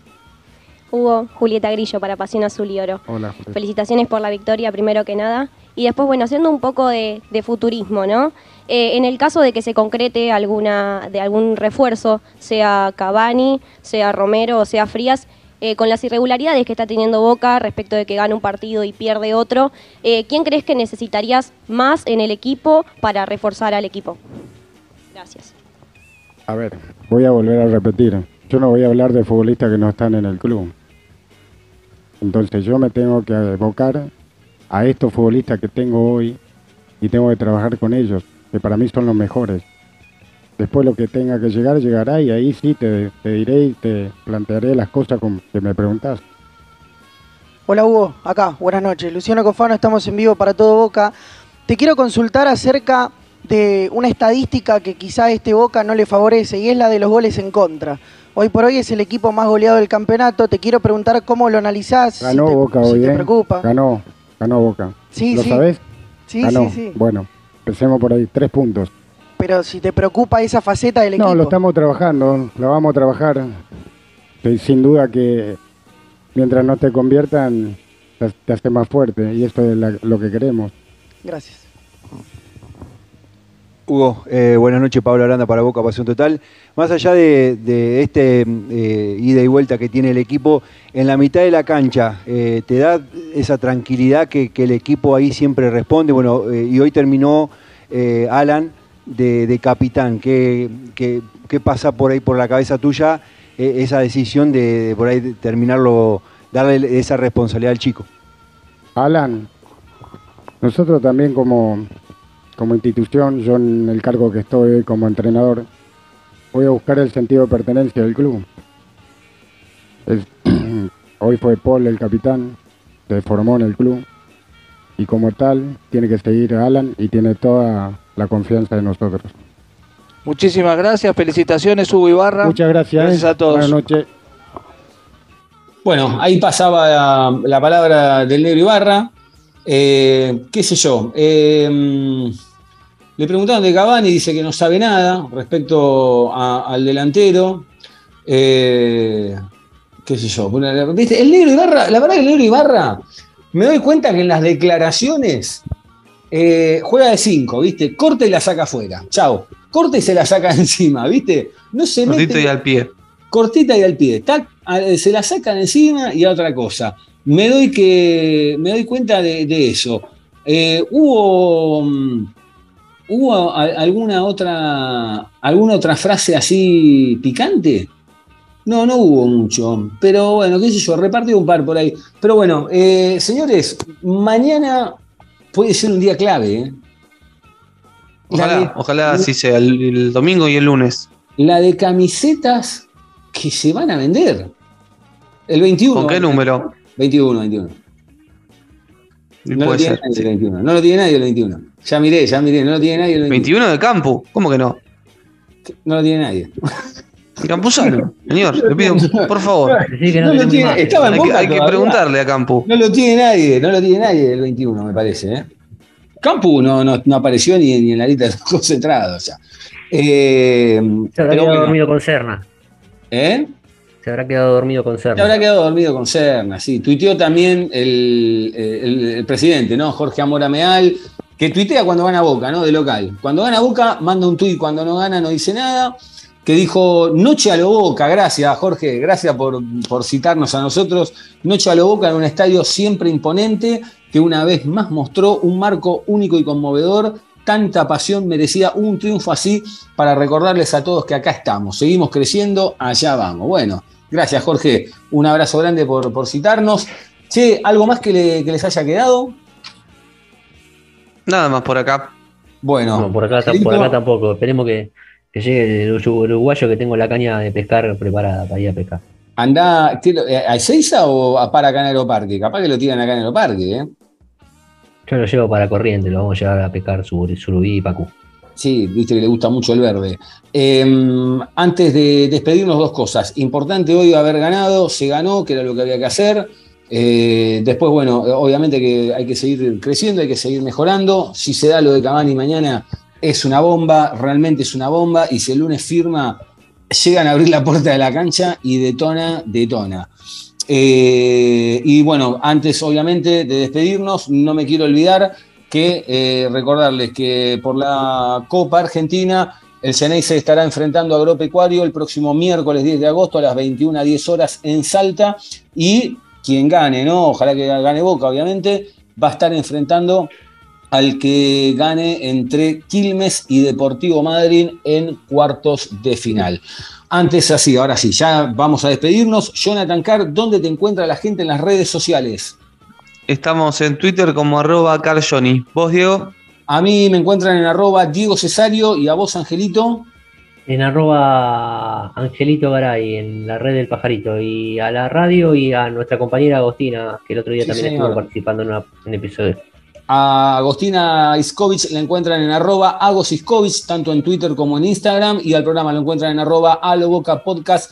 Hugo, Julieta Grillo para Pasión Azul y Oro. Hola, Julieta. Felicitaciones por la victoria primero que nada. Y después, bueno, haciendo un poco de, de futurismo, ¿no? Eh, en el caso de que se concrete alguna, de algún refuerzo, sea Cavani, sea Romero o sea Frías, eh, con las irregularidades que está teniendo Boca respecto de que gana un partido y pierde otro, eh, ¿quién crees que necesitarías más en el equipo para reforzar al equipo? Gracias. A ver, voy a volver a repetir. Yo no voy a hablar de futbolistas que no están en el club. Entonces yo me tengo que evocar a estos futbolistas que tengo hoy y tengo que trabajar con ellos, que para mí son los mejores. Después lo que tenga que llegar, llegará y ahí sí te, te diré y te plantearé las cosas con- que me preguntas. Hola Hugo, acá, buenas noches. Luciano Cofano, estamos en vivo para todo Boca. Te quiero consultar acerca de una estadística que quizá a este Boca no le favorece y es la de los goles en contra. Hoy por hoy es el equipo más goleado del campeonato. Te quiero preguntar cómo lo analizás, Ganó si te, Boca si hoy, te ¿eh? preocupa. Ganó, ganó Boca. Sí, ¿Lo sí. sabés? Sí, ganó. sí, sí. Bueno, empecemos por ahí, tres puntos. Pero si te preocupa esa faceta del equipo. No, lo estamos trabajando, lo vamos a trabajar. Sin duda que mientras no te conviertan, te, hace más fuerte y esto es la- lo que queremos. Gracias. Hugo, eh, buenas noches, Pablo Aranda para Boca Pasión Total. Más allá de, de este eh, ida y vuelta que tiene el equipo, en la mitad de la cancha, eh, ¿te da esa tranquilidad que, que el equipo ahí siempre responde? Bueno, eh, y hoy terminó eh, Alan de, de capitán. ¿Qué, qué, qué pasa por ahí por la cabeza tuya eh, esa decisión de, por ahí terminarlo, darle esa responsabilidad al chico? Alan, nosotros también como, como institución, yo en el cargo que estoy como entrenador, voy a buscar el sentido de pertenencia del club. Hoy fue Paul el capitán, se formó en el club y como tal tiene que seguir a Alan y tiene toda la confianza de nosotros. Muchísimas gracias, felicitaciones Hugo Ibarra. Muchas gracias. Gracias a todos. Buenas noches. Bueno, ahí pasaba la, la palabra del negro Ibarra. Eh, ¿Qué sé yo? Eh, le preguntaron de Cavani, dice que no sabe nada respecto a- al delantero. Eh, ¿Qué sé yo? ¿viste? El negro Ibarra, la verdad que el negro Ibarra, me doy cuenta que en las declaraciones eh, juega de 5, ¿viste? Corta y la saca afuera. Chao. Corta y se la saca encima, ¿viste? No se Cortito mete y al pie. cortita y al pie. tac, se la sacan encima y a otra cosa. Me doy, que, me doy cuenta de, de eso. Eh, ¿Hubo, mm, ¿hubo alguna otra, alguna otra frase así picante? No, no hubo mucho. Pero bueno, qué sé yo, repartido un par por ahí. Pero bueno, eh, señores, mañana puede ser un día clave. ¿eh? Ojalá, de- ojalá así sea, el, el domingo y el lunes. la de camisetas que se van a vender. El 21. ¿Con qué número? 21, 21. Y No lo puede tiene ser, nadie el 21. No lo tiene nadie el 21. Ya miré, ya miré, no lo tiene nadie el 21. 21 de campo, ¿cómo que no? No lo tiene nadie. Campuzano, señor, le pido, por favor. No lo tiene- estaba en hay que, Boca hay que preguntarle a Campu. No lo tiene nadie, no lo tiene nadie el 21, me parece. ¿eh? Campu no, no, no apareció ni, ni en la lista de los concentrados. O sea. Eh, Se habrá quedado bueno, dormido con Serna. ¿Eh? Se habrá quedado dormido con Se Serna. habrá quedado dormido con Serna, sí. Tuiteó también el, el- el presidente, ¿no? Jorge Amora Meal, que tuitea cuando gana Boca, ¿no? De local. Cuando gana Boca, manda un tuit, cuando no gana no dice nada. Que dijo Noche a lo Boca. Gracias, Jorge, gracias por, por citarnos a nosotros. Noche a lo Boca en un estadio siempre imponente que una vez más mostró un marco único y conmovedor. Tanta pasión merecía un triunfo así para recordarles a todos que acá estamos. Seguimos creciendo, allá vamos. Bueno, gracias Jorge. Un abrazo grande por, por citarnos. Che, ¿algo más que, le- que les haya quedado? Nada más por acá. Bueno, No, por acá, por acá tampoco. Esperemos que, que llegue el urugu- uruguayo que tengo la caña de pescar preparada para ir a pescar. Anda, ¿qué lo- eh, ¿a Ezeiza o a para acá en Aeroparque? Capaz que lo tiran acá en Aeroparque, ¿eh? Yo lo llevo para corriente, lo vamos a llevar a pescar sur- surubí y pacú. Sí, viste que le gusta mucho el verde. Eh, antes de despedirnos, dos cosas. Importante hoy haber ganado, se ganó, que era lo que había que hacer. Eh, después, bueno, obviamente que hay que seguir creciendo, hay que seguir mejorando. Si se da lo de Cavani mañana, es una bomba, realmente es una bomba. Y si el lunes firma, llegan a abrir la puerta de la cancha y detona, detona. Eh, y bueno, antes obviamente de despedirnos, no me quiero olvidar que eh, recordarles que por la Copa Argentina el Ceney se estará enfrentando a Agropecuario el próximo miércoles 10 de agosto a las 21 a 10 horas en Salta y quien gane, ¿no? Ojalá que gane Boca, obviamente, va a estar enfrentando al que gane entre Quilmes y Deportivo Madrid en cuartos de final. Antes así, ahora sí, ya vamos a despedirnos. Jonathan Carr, ¿dónde te encuentra la gente en las redes sociales? Estamos en Twitter como arroba carjoni. ¿Vos, Diego? A mí me encuentran en arroba Diego Cesario y a vos, Angelito. En arroba Angelito Garay, en la red del pajarito, y a la radio y a nuestra compañera Agostina, que el otro día Sí, también señor. estuvo participando en una- en un episodio. A Agostina Iskovich la encuentran en arroba Agos Iskovich, tanto en Twitter como en Instagram. Y al programa lo encuentran en arroba Aloboca Podcast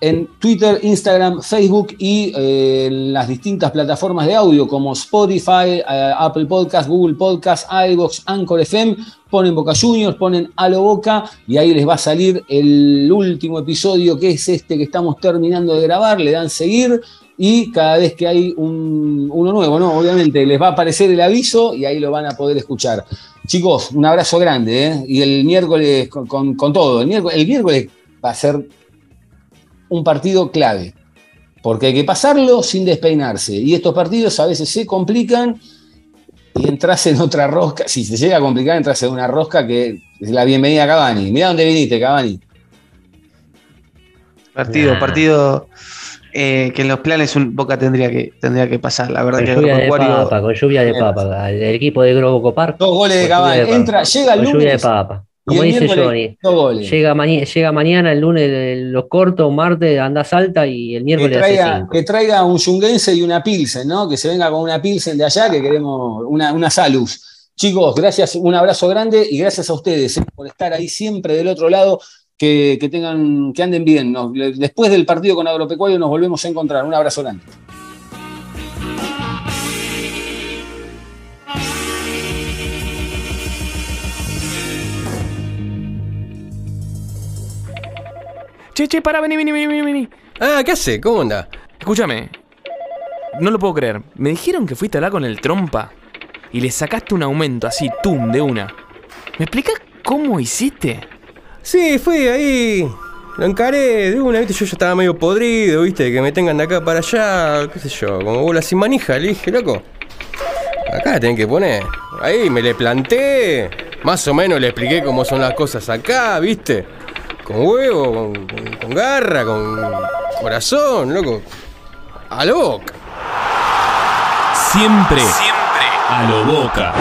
en Twitter, Instagram, Facebook y eh, en las distintas plataformas de audio como Spotify, eh, Apple Podcast, Google Podcast, iVoox, Anchor FM. Ponen Boca Juniors, ponen Alo Boca y ahí les va a salir el último episodio que es este que estamos terminando de grabar. Le dan seguir y cada vez que hay un- uno nuevo, ¿no? Obviamente les va a aparecer el aviso y ahí lo van a poder escuchar. Chicos, un abrazo grande, ¿eh? Y el miércoles con, con- con todo. El miércoles, el miércoles va a ser un partido clave, porque hay que pasarlo sin despeinarse. Y estos partidos a veces se complican y entras en otra rosca. Si se llega a complicar, entras en una rosca que es la bienvenida a Cavani. Mirá dónde viniste, Cavani. Partido, Nah. partido eh, que en los planes un Boca tendría que, tendría que pasar. La verdad Con que lluvia de papa, con lluvia de papa. El equipo de Grobo Park. Dos goles de papa. Entra, llega el Con lluvia de lunes papa. Como dice miércoles, Johnny, dos goles. llega, maña- llega mañana, el lunes el- los cortos, martes anda salta y el Que miércoles hace traiga, cinco. que traiga un yunguense y una pilsen, ¿no? Que se venga con una pilsen de allá, que queremos una, una salus. Chicos, gracias, un abrazo grande y gracias a ustedes eh, por estar ahí siempre del otro lado. Que, que tengan, que anden bien. Nos- después del partido con Agropecuario nos volvemos a encontrar. Un abrazo grande. Che, che, para, vení, vení, vení, vení, vení. Ah, ¿qué hace? ¿Cómo anda? Escúchame. No lo puedo creer. Me dijeron que fuiste a hablar con el trompa y le sacaste un aumento así, tum, de una. ¿Me explicas cómo hiciste? Sí, fui ahí. Lo encaré de una, viste, yo ya estaba medio podrido, viste, que me tengan de acá para allá, qué sé yo, como bola sin manija, le dije, loco. Acá la tienen que poner. Ahí me le planté. Más o menos le expliqué cómo son las cosas acá, viste. Con huevo, con, con- con garra, con corazón, loco. A lo boca. Siempre, siempre a lo boca.